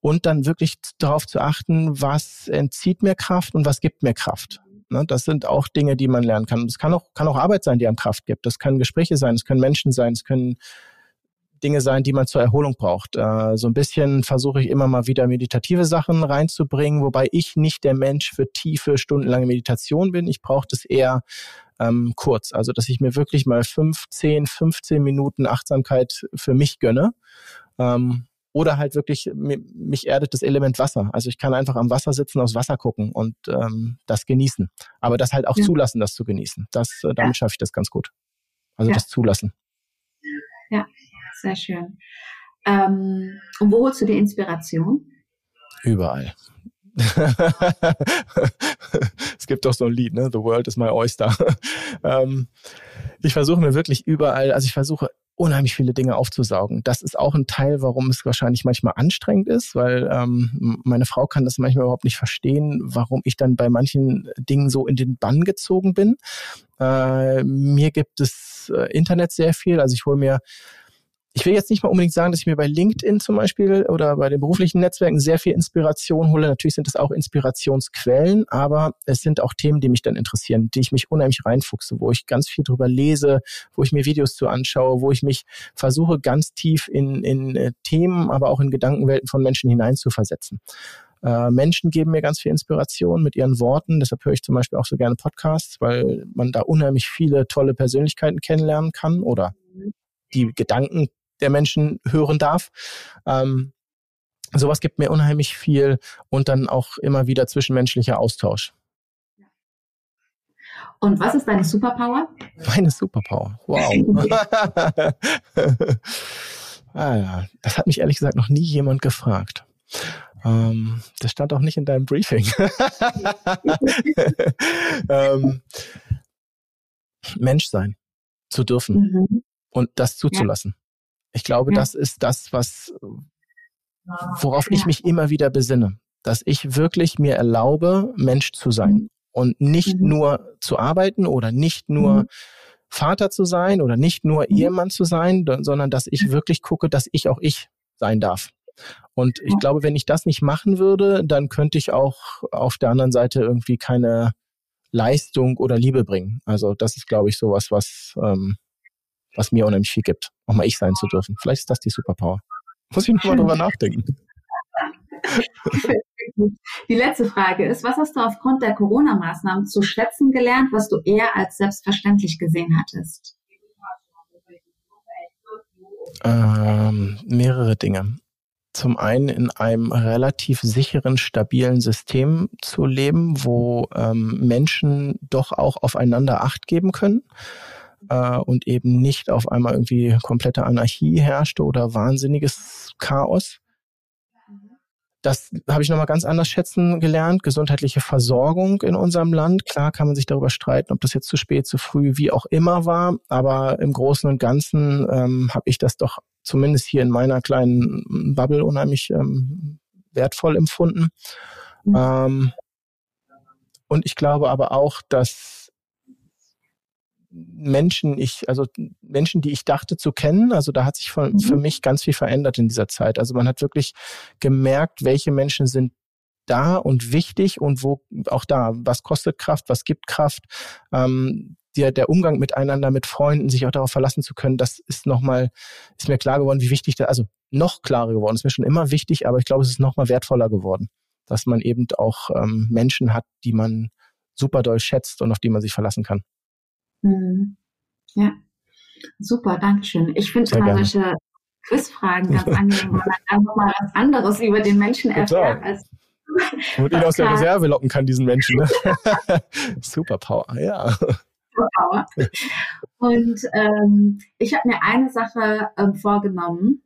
und dann wirklich darauf zu achten, was entzieht mir Kraft und was gibt mir Kraft. Ne, das sind auch Dinge, die man lernen kann. Es kann auch, kann auch Arbeit sein, die einem Kraft gibt. Das können Gespräche sein, es können Menschen sein, es können Dinge sein, die man zur Erholung braucht. Äh, so ein bisschen versuche ich immer mal wieder meditative Sachen reinzubringen, wobei ich nicht der Mensch für tiefe, stundenlange Meditation bin. Ich brauche das eher ähm, kurz. Also, dass ich mir wirklich mal 15, 15 Minuten Achtsamkeit für mich gönne. Ähm, oder halt wirklich, mich erdet das Element Wasser. Also ich kann einfach am Wasser sitzen, aufs Wasser gucken und ähm, das genießen. Aber das halt auch ja. zulassen, das zu genießen. Das, äh, damit ja. schaffe ich das ganz gut. Also ja. das zulassen. Ja, sehr schön. Ähm, und wo holst du die Inspiration? Überall. es gibt doch so ein Lied, ne? The World is my oyster. ähm, ich versuche mir wirklich überall, also ich versuche unheimlich viele Dinge aufzusaugen. Das ist auch ein Teil, warum es wahrscheinlich manchmal anstrengend ist, weil ähm, meine Frau kann das manchmal überhaupt nicht verstehen, warum ich dann bei manchen Dingen so in den Bann gezogen bin. Äh, mir gibt es äh, Internet sehr viel, also ich hole mir ich will jetzt nicht mal unbedingt sagen, dass ich mir bei LinkedIn zum Beispiel oder bei den beruflichen Netzwerken sehr viel Inspiration hole. Natürlich sind es auch Inspirationsquellen, aber es sind auch Themen, die mich dann interessieren, die ich mich unheimlich reinfuchse, wo ich ganz viel drüber lese, wo ich mir Videos zu anschaue, wo ich mich versuche, ganz tief in, in äh, Themen, aber auch in Gedankenwelten von Menschen hineinzuversetzen. Äh, Menschen geben mir ganz viel Inspiration mit ihren Worten. Deshalb höre ich zum Beispiel auch so gerne Podcasts, weil man da unheimlich viele tolle Persönlichkeiten kennenlernen kann oder die Gedanken der Menschen hören darf. Ähm, sowas gibt mir unheimlich viel und dann auch immer wieder zwischenmenschlicher Austausch. Und was ist deine Superpower? Meine Superpower. Wow. ah, ja. Das hat mich ehrlich gesagt noch nie jemand gefragt. Ähm, das stand auch nicht in deinem Briefing. ähm, Mensch sein zu dürfen mhm. und das zuzulassen. Ich glaube, das ist das, was, worauf ich mich immer wieder besinne, dass ich wirklich mir erlaube, Mensch zu sein mhm. und nicht mhm. nur zu arbeiten oder nicht nur mhm. Vater zu sein oder nicht nur mhm. Ehemann zu sein, sondern dass ich wirklich gucke, dass ich auch ich sein darf. Und ich glaube, wenn ich das nicht machen würde, dann könnte ich auch auf der anderen Seite irgendwie keine Leistung oder Liebe bringen. Also das ist, glaube ich, sowas, was ähm, was mir unheimlich viel gibt, auch mal ich sein zu dürfen. Vielleicht ist das die Superpower. Muss ich nochmal drüber nachdenken. Die letzte Frage ist, was hast du aufgrund der Corona-Maßnahmen zu schätzen gelernt, was du eher als selbstverständlich gesehen hattest? Ähm, mehrere Dinge. Zum einen in einem relativ sicheren, stabilen System zu leben, wo ähm, Menschen doch auch aufeinander Acht geben können äh, und eben nicht auf einmal irgendwie komplette Anarchie herrschte oder wahnsinniges Chaos. Das habe ich nochmal ganz anders schätzen gelernt. Gesundheitliche Versorgung in unserem Land. Klar kann man sich darüber streiten, ob das jetzt zu spät, zu früh, wie auch immer war. Aber im Großen und Ganzen ähm, habe ich das doch zumindest hier in meiner kleinen Bubble unheimlich ähm, wertvoll empfunden. Mhm. Ähm, und ich glaube aber auch, dass Menschen ich, also Menschen, die ich dachte zu kennen, also da hat sich von, mhm. für mich ganz viel verändert in dieser Zeit. Also man hat wirklich gemerkt, welche Menschen sind da und wichtig und wo auch da, was kostet Kraft, was gibt Kraft. Ähm, der, der Umgang miteinander, mit Freunden, sich auch darauf verlassen zu können, das ist nochmal, ist mir klar geworden, wie wichtig das, also noch klarer geworden, ist mir schon immer wichtig, aber ich glaube, es ist nochmal wertvoller geworden, dass man eben auch ähm, Menschen hat, die man super doll schätzt und auf die man sich verlassen kann. Mhm. Ja, super, danke schön. Ich finde immer gerne. solche Quizfragen ganz angenehm, weil man dann nochmal was anderes über den Menschen erfährt als und ihn aus der Reserve locken kann, diesen Menschen. Ne? Superpower, ja. Superpower. Und ähm, ich habe mir eine Sache ähm, vorgenommen,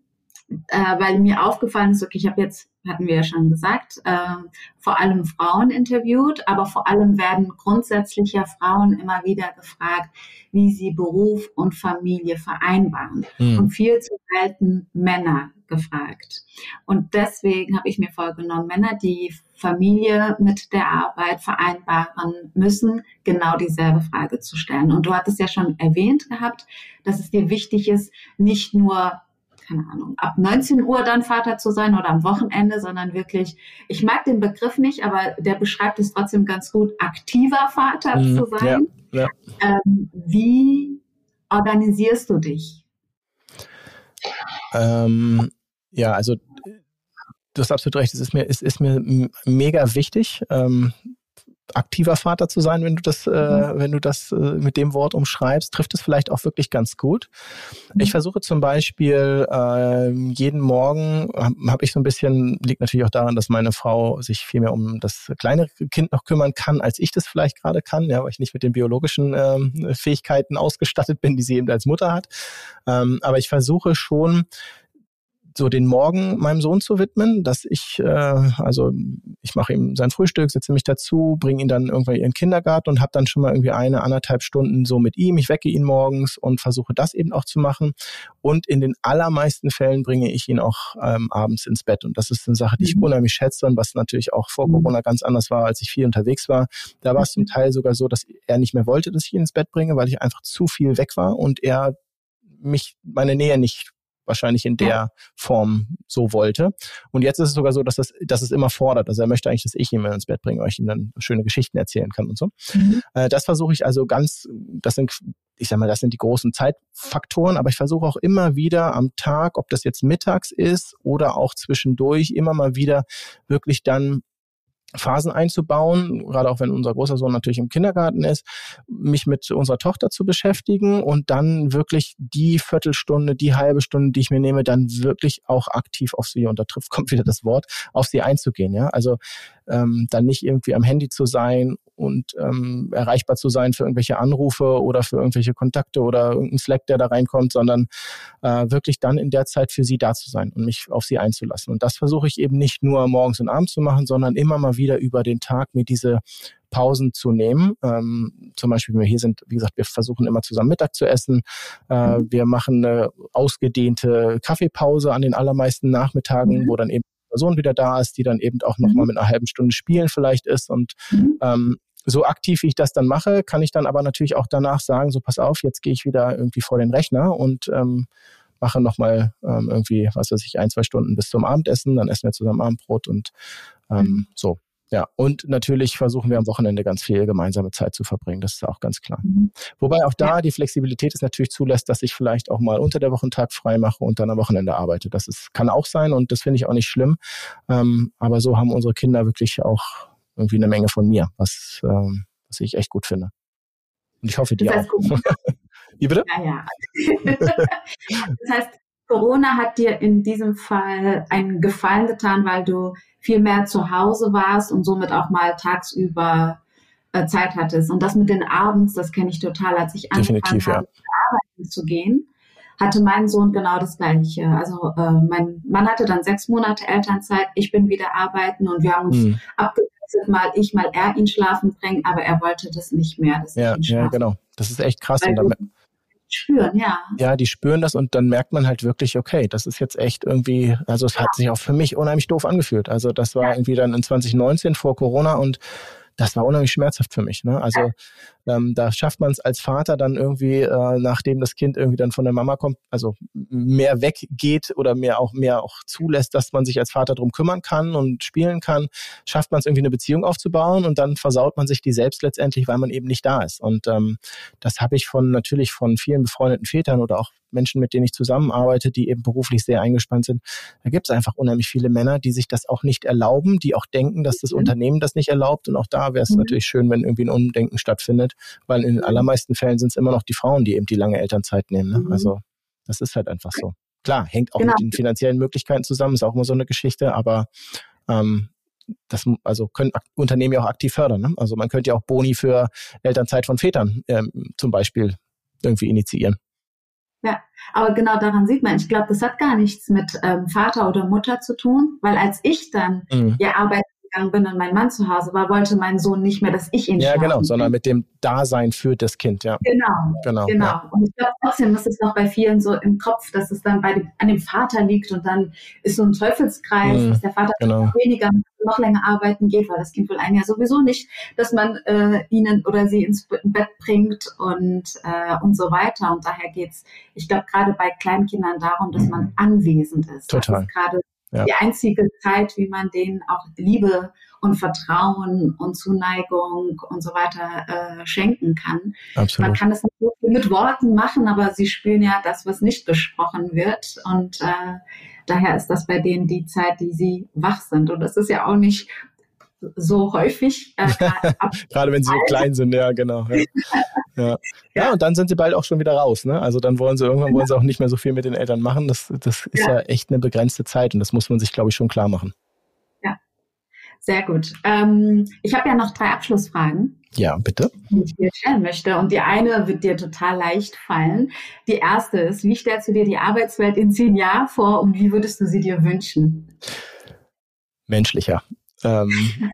äh, weil mir aufgefallen ist, okay, ich habe jetzt, hatten wir ja schon gesagt, äh, vor allem Frauen interviewt, aber vor allem werden grundsätzlich ja Frauen immer wieder gefragt, wie sie Beruf und Familie vereinbaren. Mhm. Und viel zu selten Männer gefragt. Und deswegen habe ich mir vorgenommen, Männer, die Familie mit der Arbeit vereinbaren müssen, genau dieselbe Frage zu stellen. Und du hattest ja schon erwähnt gehabt, dass es dir wichtig ist, nicht nur keine Ahnung, ab 19 Uhr dann Vater zu sein oder am Wochenende, sondern wirklich, ich mag den Begriff nicht, aber der beschreibt es trotzdem ganz gut, aktiver Vater mhm, zu sein. Ja, ja. Ähm, wie organisierst du dich? Ähm, ja, also du hast absolut recht, es ist mir, es ist mir mega wichtig. Ähm, aktiver Vater zu sein, wenn du das, äh, mhm. wenn du das äh, mit dem Wort umschreibst, trifft es vielleicht auch wirklich ganz gut. Mhm. Ich versuche zum Beispiel äh, jeden Morgen habe hab ich so ein bisschen, liegt natürlich auch daran, dass meine Frau sich viel mehr um das kleine Kind noch kümmern kann, als ich das vielleicht gerade kann, ja, weil ich nicht mit den biologischen ähm, Fähigkeiten ausgestattet bin, die sie eben als Mutter hat. Ähm, aber ich versuche schon so den Morgen meinem Sohn zu widmen, dass ich, äh, also ich mache ihm sein Frühstück, setze mich dazu, bringe ihn dann irgendwann in den Kindergarten und habe dann schon mal irgendwie eine, anderthalb Stunden so mit ihm. Ich wecke ihn morgens und versuche das eben auch zu machen. Und in den allermeisten Fällen bringe ich ihn auch ähm, abends ins Bett. Und das ist eine Sache, die ich mhm. unheimlich schätze und was natürlich auch vor mhm. Corona ganz anders war, als ich viel unterwegs war. Da war es zum Teil sogar so, dass er nicht mehr wollte, dass ich ihn ins Bett bringe, weil ich einfach zu viel weg war und er mich meine Nähe nicht wahrscheinlich in der ja. Form so wollte. Und jetzt ist es sogar so, dass, das, dass es immer fordert. Also er möchte eigentlich, dass ich ihn ins Bett bringe, ich ihm dann schöne Geschichten erzählen kann und so. Mhm. Äh, das versuche ich also ganz, das sind, ich sag mal, das sind die großen Zeitfaktoren, aber ich versuche auch immer wieder am Tag, ob das jetzt mittags ist oder auch zwischendurch, immer mal wieder wirklich dann Phasen einzubauen, gerade auch wenn unser großer Sohn natürlich im Kindergarten ist, mich mit unserer Tochter zu beschäftigen und dann wirklich die Viertelstunde, die halbe Stunde, die ich mir nehme, dann wirklich auch aktiv auf sie, und da trifft, kommt wieder das Wort, auf sie einzugehen. Ja? Also ähm, dann nicht irgendwie am Handy zu sein und ähm, erreichbar zu sein für irgendwelche Anrufe oder für irgendwelche Kontakte oder irgendein Slack, der da reinkommt, sondern äh, wirklich dann in der Zeit für sie da zu sein und mich auf sie einzulassen. Und das versuche ich eben nicht nur morgens und abends zu machen, sondern immer mal wieder über den Tag mir diese Pausen zu nehmen. Ähm, zum Beispiel, wenn wir hier sind, wie gesagt, wir versuchen immer zusammen Mittag zu essen. Äh, mhm. Wir machen eine ausgedehnte Kaffeepause an den allermeisten Nachmittagen, mhm. wo dann eben Person wieder da ist, die dann eben auch nochmal mhm. mit einer halben Stunde spielen vielleicht ist. Und mhm. ähm, so aktiv, wie ich das dann mache, kann ich dann aber natürlich auch danach sagen, so pass auf, jetzt gehe ich wieder irgendwie vor den Rechner und ähm, mache nochmal ähm, irgendwie, was weiß ich, ein, zwei Stunden bis zum Abendessen, dann essen wir zusammen Abendbrot und ähm, mhm. so. Ja, und natürlich versuchen wir am Wochenende ganz viel gemeinsame Zeit zu verbringen. Das ist auch ganz klar. Mhm. Wobei auch da die Flexibilität es natürlich zulässt, dass ich vielleicht auch mal unter der Wochentag frei mache und dann am Wochenende arbeite. Das ist, kann auch sein und das finde ich auch nicht schlimm. Ähm, aber so haben unsere Kinder wirklich auch irgendwie eine Menge von mir, was, ähm, was ich echt gut finde. Und ich hoffe, die das heißt, auch. Wie bitte? Ja, ja. das heißt, Corona hat dir in diesem Fall einen Gefallen getan, weil du viel mehr zu Hause warst und somit auch mal tagsüber äh, Zeit hattest. Und das mit den Abends, das kenne ich total, als ich angefangen habe, ja. arbeiten zu gehen, hatte mein Sohn genau das Gleiche. Also äh, mein Mann hatte dann sechs Monate Elternzeit, ich bin wieder arbeiten und wir haben uns mhm. abgewechselt, mal ich, mal er ihn schlafen bringen, aber er wollte das nicht mehr. ja, ja, genau. Das ist echt krass. Weil und damit, spüren, ja. Ja, die spüren das und dann merkt man halt wirklich, okay, das ist jetzt echt irgendwie, also es ja. hat sich auch für mich unheimlich doof angefühlt. Also das war ja. irgendwie dann in 2019 vor Corona und das war unheimlich schmerzhaft für mich. Ne? Also ähm, da schafft man es als Vater dann irgendwie, äh, nachdem das Kind irgendwie dann von der Mama kommt, also mehr weggeht oder mehr auch mehr auch zulässt, dass man sich als Vater drum kümmern kann und spielen kann, schafft man es irgendwie eine Beziehung aufzubauen und dann versaut man sich die selbst letztendlich, weil man eben nicht da ist. Und ähm, das habe ich von natürlich von vielen befreundeten Vätern oder auch Menschen, mit denen ich zusammenarbeite, die eben beruflich sehr eingespannt sind. Da gibt es einfach unheimlich viele Männer, die sich das auch nicht erlauben, die auch denken, dass das mhm. Unternehmen das nicht erlaubt. Und auch da wäre es mhm. natürlich schön, wenn irgendwie ein Umdenken stattfindet weil in den allermeisten Fällen sind es immer noch die Frauen, die eben die lange Elternzeit nehmen. Ne? Mhm. Also das ist halt einfach so. Klar, hängt auch genau. mit den finanziellen Möglichkeiten zusammen, ist auch immer so eine Geschichte, aber ähm, das also können Unternehmen ja auch aktiv fördern. Ne? Also man könnte ja auch Boni für Elternzeit von Vätern ähm, zum Beispiel irgendwie initiieren. Ja, aber genau daran sieht man, ich glaube, das hat gar nichts mit ähm, Vater oder Mutter zu tun, weil als ich dann mhm. ja arbeiten gegangen bin und mein Mann zu Hause war, wollte mein Sohn nicht mehr, dass ich ihn Ja, genau, sondern mit dem Dasein für das Kind, ja. Genau, genau. genau. Ja. Und ich glaube trotzdem ist es noch bei vielen so im Kopf, dass es dann bei dem, an dem Vater liegt und dann ist so ein Teufelskreis, mhm, dass der Vater genau. weniger noch länger arbeiten geht, weil das Kind will einen ja sowieso nicht, dass man äh, ihnen oder sie ins Bett bringt und, äh, und so weiter. Und daher geht's, ich glaube, gerade bei Kleinkindern darum, dass man anwesend ist. Total. Das ist gerade ja. die einzige Zeit, wie man denen auch Liebe und Vertrauen und Zuneigung und so weiter äh, schenken kann. Absolut. Man kann es nicht mit Worten machen, aber sie spüren ja das, was nicht gesprochen wird. Und äh, daher ist das bei denen die Zeit, die sie wach sind. Und das ist ja auch nicht so häufig. Äh, Gerade wenn sie so klein sind, ja, genau. Ja. Ja. ja. und dann sind sie bald auch schon wieder raus. Ne? Also dann wollen sie irgendwann wollen sie auch nicht mehr so viel mit den Eltern machen. Das, das ist ja. ja echt eine begrenzte Zeit und das muss man sich, glaube ich, schon klar machen. Ja, sehr gut. Ähm, ich habe ja noch drei Abschlussfragen. Ja, bitte. Die ich dir stellen möchte. Und die eine wird dir total leicht fallen. Die erste ist, wie stellst du dir die Arbeitswelt in zehn Jahren vor und wie würdest du sie dir wünschen? Menschlicher. Ähm,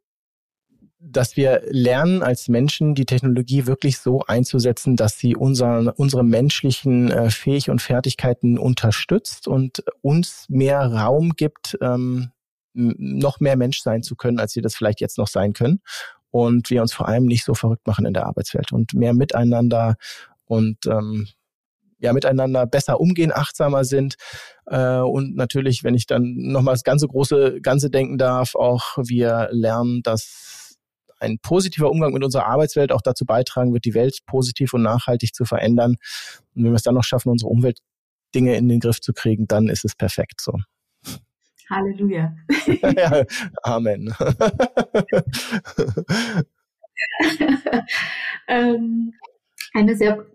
dass wir lernen als Menschen die Technologie wirklich so einzusetzen, dass sie unseren, unsere menschlichen äh, Fähig und Fertigkeiten unterstützt und uns mehr Raum gibt, ähm, noch mehr Mensch sein zu können, als wir das vielleicht jetzt noch sein können. Und wir uns vor allem nicht so verrückt machen in der Arbeitswelt und mehr miteinander und ähm, ja miteinander besser umgehen, achtsamer sind äh, und natürlich, wenn ich dann nochmal das ganze große Ganze denken darf, auch wir lernen, dass ein positiver Umgang mit unserer Arbeitswelt auch dazu beitragen wird, die Welt positiv und nachhaltig zu verändern. Und wenn wir es dann noch schaffen, unsere Umweltdinge in den Griff zu kriegen, dann ist es perfekt so. Halleluja. ja, Amen. ähm, eine sehr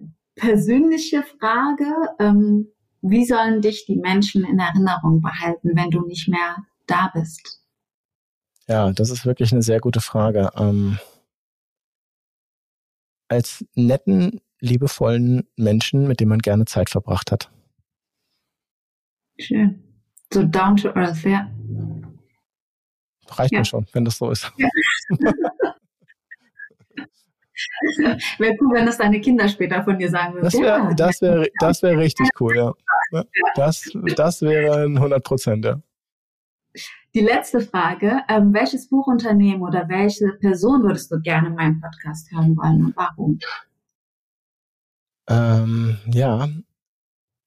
persönliche Frage. Ähm, wie sollen dich die Menschen in Erinnerung behalten, wenn du nicht mehr da bist? Ja, das ist wirklich eine sehr gute Frage. Ähm, als netten, liebevollen Menschen, mit dem man gerne Zeit verbracht hat. Schön. So down to earth, ja. Reicht ja. mir schon, wenn das so ist. Ja. wäre cool, wenn das deine Kinder später von dir sagen würden. Das wäre ja. das wär, das wär richtig cool, ja. Das, das wäre 100 Prozent, ja. Die letzte Frage, ähm, welches Buchunternehmen oder welche Person würdest du gerne in meinem Podcast hören wollen und warum? Ähm, ja,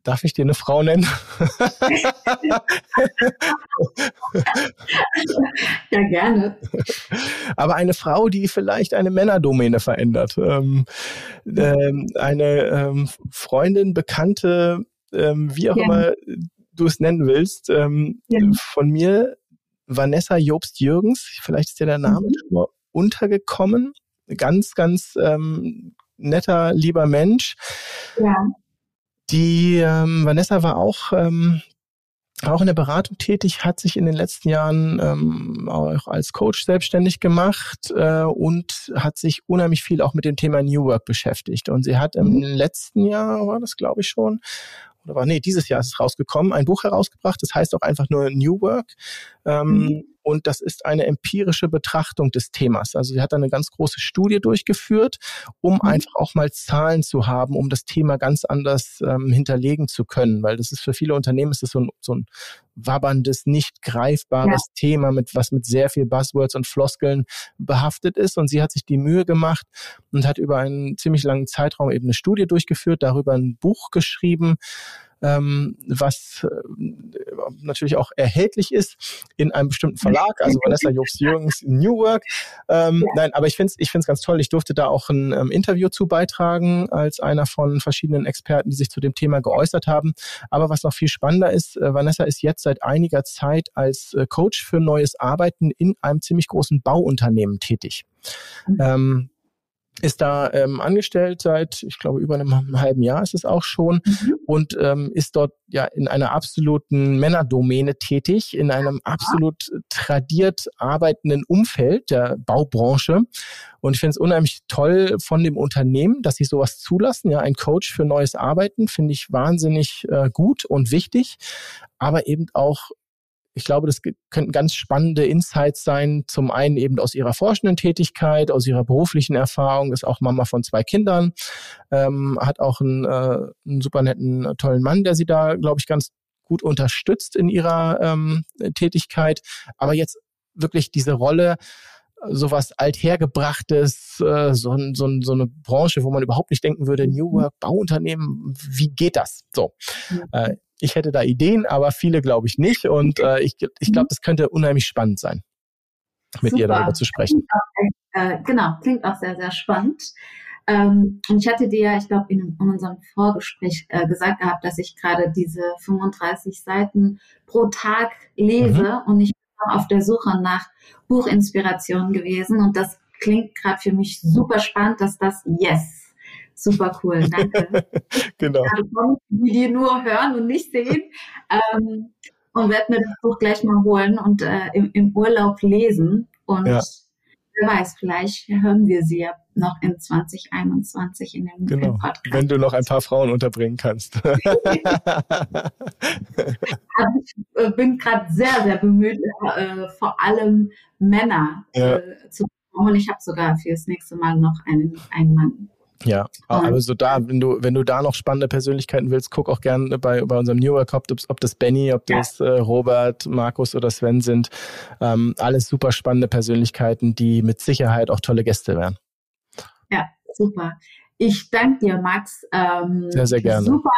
Darf ich dir eine Frau nennen? ja, gerne. Aber eine Frau, die vielleicht eine Männerdomäne verändert. Ähm, ähm, eine ähm, Freundin, Bekannte, ähm, wie auch ja. immer du es nennen willst, ähm, ja. von mir, Vanessa Jobst-Jürgens, vielleicht ist dir der Name mhm. schon mal untergekommen. Ganz, ganz ähm, netter, lieber Mensch. Ja die ähm, Vanessa war auch ähm, auch in der Beratung tätig, hat sich in den letzten Jahren ähm, auch als Coach selbstständig gemacht äh, und hat sich unheimlich viel auch mit dem Thema New Work beschäftigt. Und sie hat im mhm. letzten Jahr, war das glaube ich schon, oder war, nee, dieses Jahr ist es rausgekommen, ein Buch herausgebracht, das heißt auch einfach nur New Work. Ähm, mhm. Und das ist eine empirische Betrachtung des Themas. Also sie hat eine ganz große Studie durchgeführt, um mhm. einfach auch mal Zahlen zu haben, um das Thema ganz anders ähm, hinterlegen zu können. Weil das ist für viele Unternehmen ist das so ein, so ein wabberndes, nicht greifbares ja. Thema, mit was mit sehr viel Buzzwords und Floskeln behaftet ist. Und sie hat sich die Mühe gemacht und hat über einen ziemlich langen Zeitraum eben eine Studie durchgeführt, darüber ein Buch geschrieben, ähm, was äh, natürlich auch erhältlich ist in einem bestimmten Verlag, also Vanessa Jobs Jürgens New Work. Ähm, ja. Nein, aber ich finde es ich find's ganz toll. Ich durfte da auch ein ähm, Interview zu beitragen als einer von verschiedenen Experten, die sich zu dem Thema geäußert haben. Aber was noch viel spannender ist, äh, Vanessa ist jetzt seit einiger Zeit als äh, Coach für neues Arbeiten in einem ziemlich großen Bauunternehmen tätig. Mhm. Ähm, ist da ähm, angestellt seit, ich glaube, über einem halben Jahr ist es auch schon mhm. und ähm, ist dort ja in einer absoluten Männerdomäne tätig, in einem absolut tradiert arbeitenden Umfeld der Baubranche. Und ich finde es unheimlich toll von dem Unternehmen, dass sie sowas zulassen. Ja, ein Coach für neues Arbeiten finde ich wahnsinnig äh, gut und wichtig, aber eben auch ich glaube, das könnten ganz spannende Insights sein. Zum einen eben aus ihrer forschenden Tätigkeit, aus ihrer beruflichen Erfahrung, ist auch Mama von zwei Kindern, ähm, hat auch einen, äh, einen super netten, tollen Mann, der sie da, glaube ich, ganz gut unterstützt in ihrer ähm, Tätigkeit. Aber jetzt wirklich diese Rolle, sowas althergebrachtes, äh, so, so, so eine Branche, wo man überhaupt nicht denken würde, New Work, Bauunternehmen, wie geht das? So. Äh, ich hätte da Ideen, aber viele glaube ich nicht. Und äh, ich, ich glaube, das könnte unheimlich spannend sein, mit Super. ihr darüber zu sprechen. Klingt auch, äh, genau, klingt auch sehr, sehr spannend. Ähm, und ich hatte dir ja, ich glaube, in, in, unserem Vorgespräch äh, gesagt gehabt, dass ich gerade diese 35 Seiten pro Tag lese mhm. und ich bin auf der Suche nach Buchinspirationen gewesen. Und das klingt gerade für mich super spannend, dass das Yes Super cool, danke. genau. Die, die nur hören und nicht sehen. Ähm, und werde mir das Buch gleich mal holen und äh, im, im, Urlaub lesen. Und ja. wer weiß, vielleicht hören wir sie ja noch in 2021 in dem genau. Podcast. Wenn du noch ein paar Frauen unterbringen kannst. also ich äh, bin gerade sehr, sehr bemüht, äh, vor allem Männer ja. äh, zu bekommen. Und ich habe sogar für das nächste Mal noch einen, einen Mann ja, aber so da, wenn du, wenn du da noch spannende Persönlichkeiten willst, guck auch gerne bei, bei unserem New York ob, ob das Benny, ob das äh, Robert, Markus oder Sven sind. Ähm, alles super spannende Persönlichkeiten, die mit Sicherheit auch tolle Gäste wären. Ja, super. Ich danke dir, Max. Ähm, sehr, sehr gerne. Super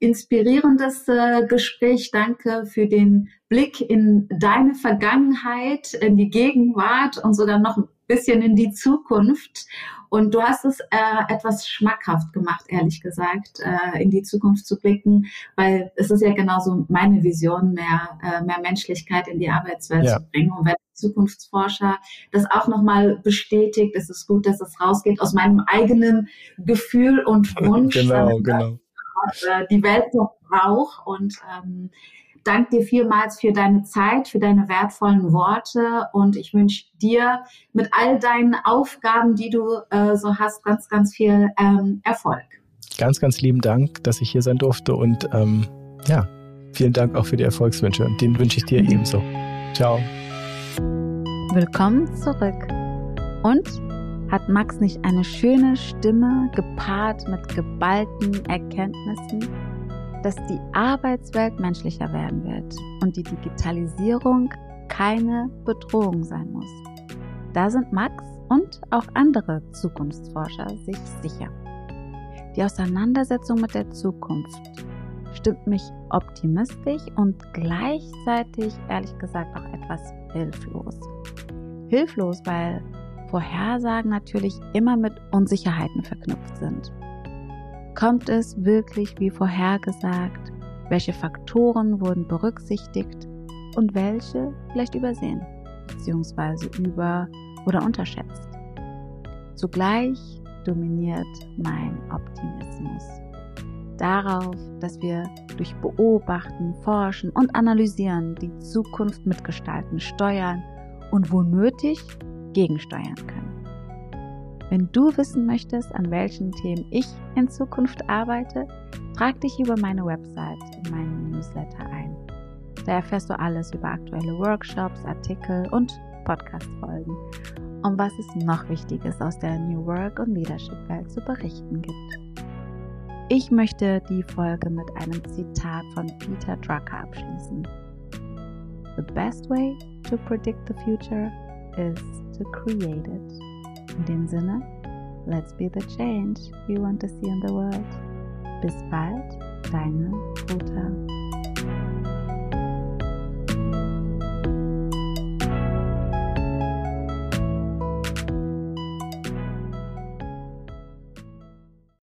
inspirierendes äh, Gespräch. Danke für den Blick in deine Vergangenheit, in die Gegenwart und sogar noch ein bisschen in die Zukunft. Und du hast es äh, etwas schmackhaft gemacht, ehrlich gesagt, äh, in die Zukunft zu blicken, weil es ist ja genauso meine Vision, mehr, äh, mehr Menschlichkeit in die Arbeitswelt ja. zu bringen. Und wenn Zukunftsforscher das auch nochmal bestätigt, ist es gut, dass es rausgeht aus meinem eigenen Gefühl und Wunsch. genau, genau. Äh, die Welt noch braucht und ähm, danke dir vielmals für deine Zeit, für deine wertvollen Worte und ich wünsche dir mit all deinen Aufgaben, die du äh, so hast, ganz, ganz viel ähm, Erfolg. Ganz, ganz lieben Dank, dass ich hier sein durfte und ähm, ja, vielen Dank auch für die Erfolgswünsche und den wünsche ich dir ebenso. Ciao. Willkommen zurück. Und hat Max nicht eine schöne Stimme gepaart mit geballten Erkenntnissen? Dass die Arbeitswelt menschlicher werden wird und die Digitalisierung keine Bedrohung sein muss. Da sind Max und auch andere Zukunftsforscher sich sicher. Die Auseinandersetzung mit der Zukunft stimmt mich optimistisch und gleichzeitig ehrlich gesagt auch etwas hilflos. Hilflos, weil Vorhersagen natürlich immer mit Unsicherheiten verknüpft sind. Kommt es wirklich wie vorhergesagt? Welche Faktoren wurden berücksichtigt und welche vielleicht übersehen bzw. über- oder unterschätzt? Zugleich dominiert mein Optimismus darauf, dass wir durch Beobachten, Forschen und Analysieren die Zukunft mitgestalten, steuern und wo nötig gegensteuern können. Wenn du wissen möchtest, an welchen Themen ich in Zukunft arbeite, trag dich über meine Website in meinen Newsletter ein. Da erfährst du alles über aktuelle Workshops, Artikel und Podcast-Folgen und was es noch Wichtiges aus der New Work und Leadership-Welt zu berichten gibt. Ich möchte die Folge mit einem Zitat von Peter Drucker abschließen. The best way to predict the future is to create it. In dem let's be the change we want to see in the world. Bis bald, deine Ruta.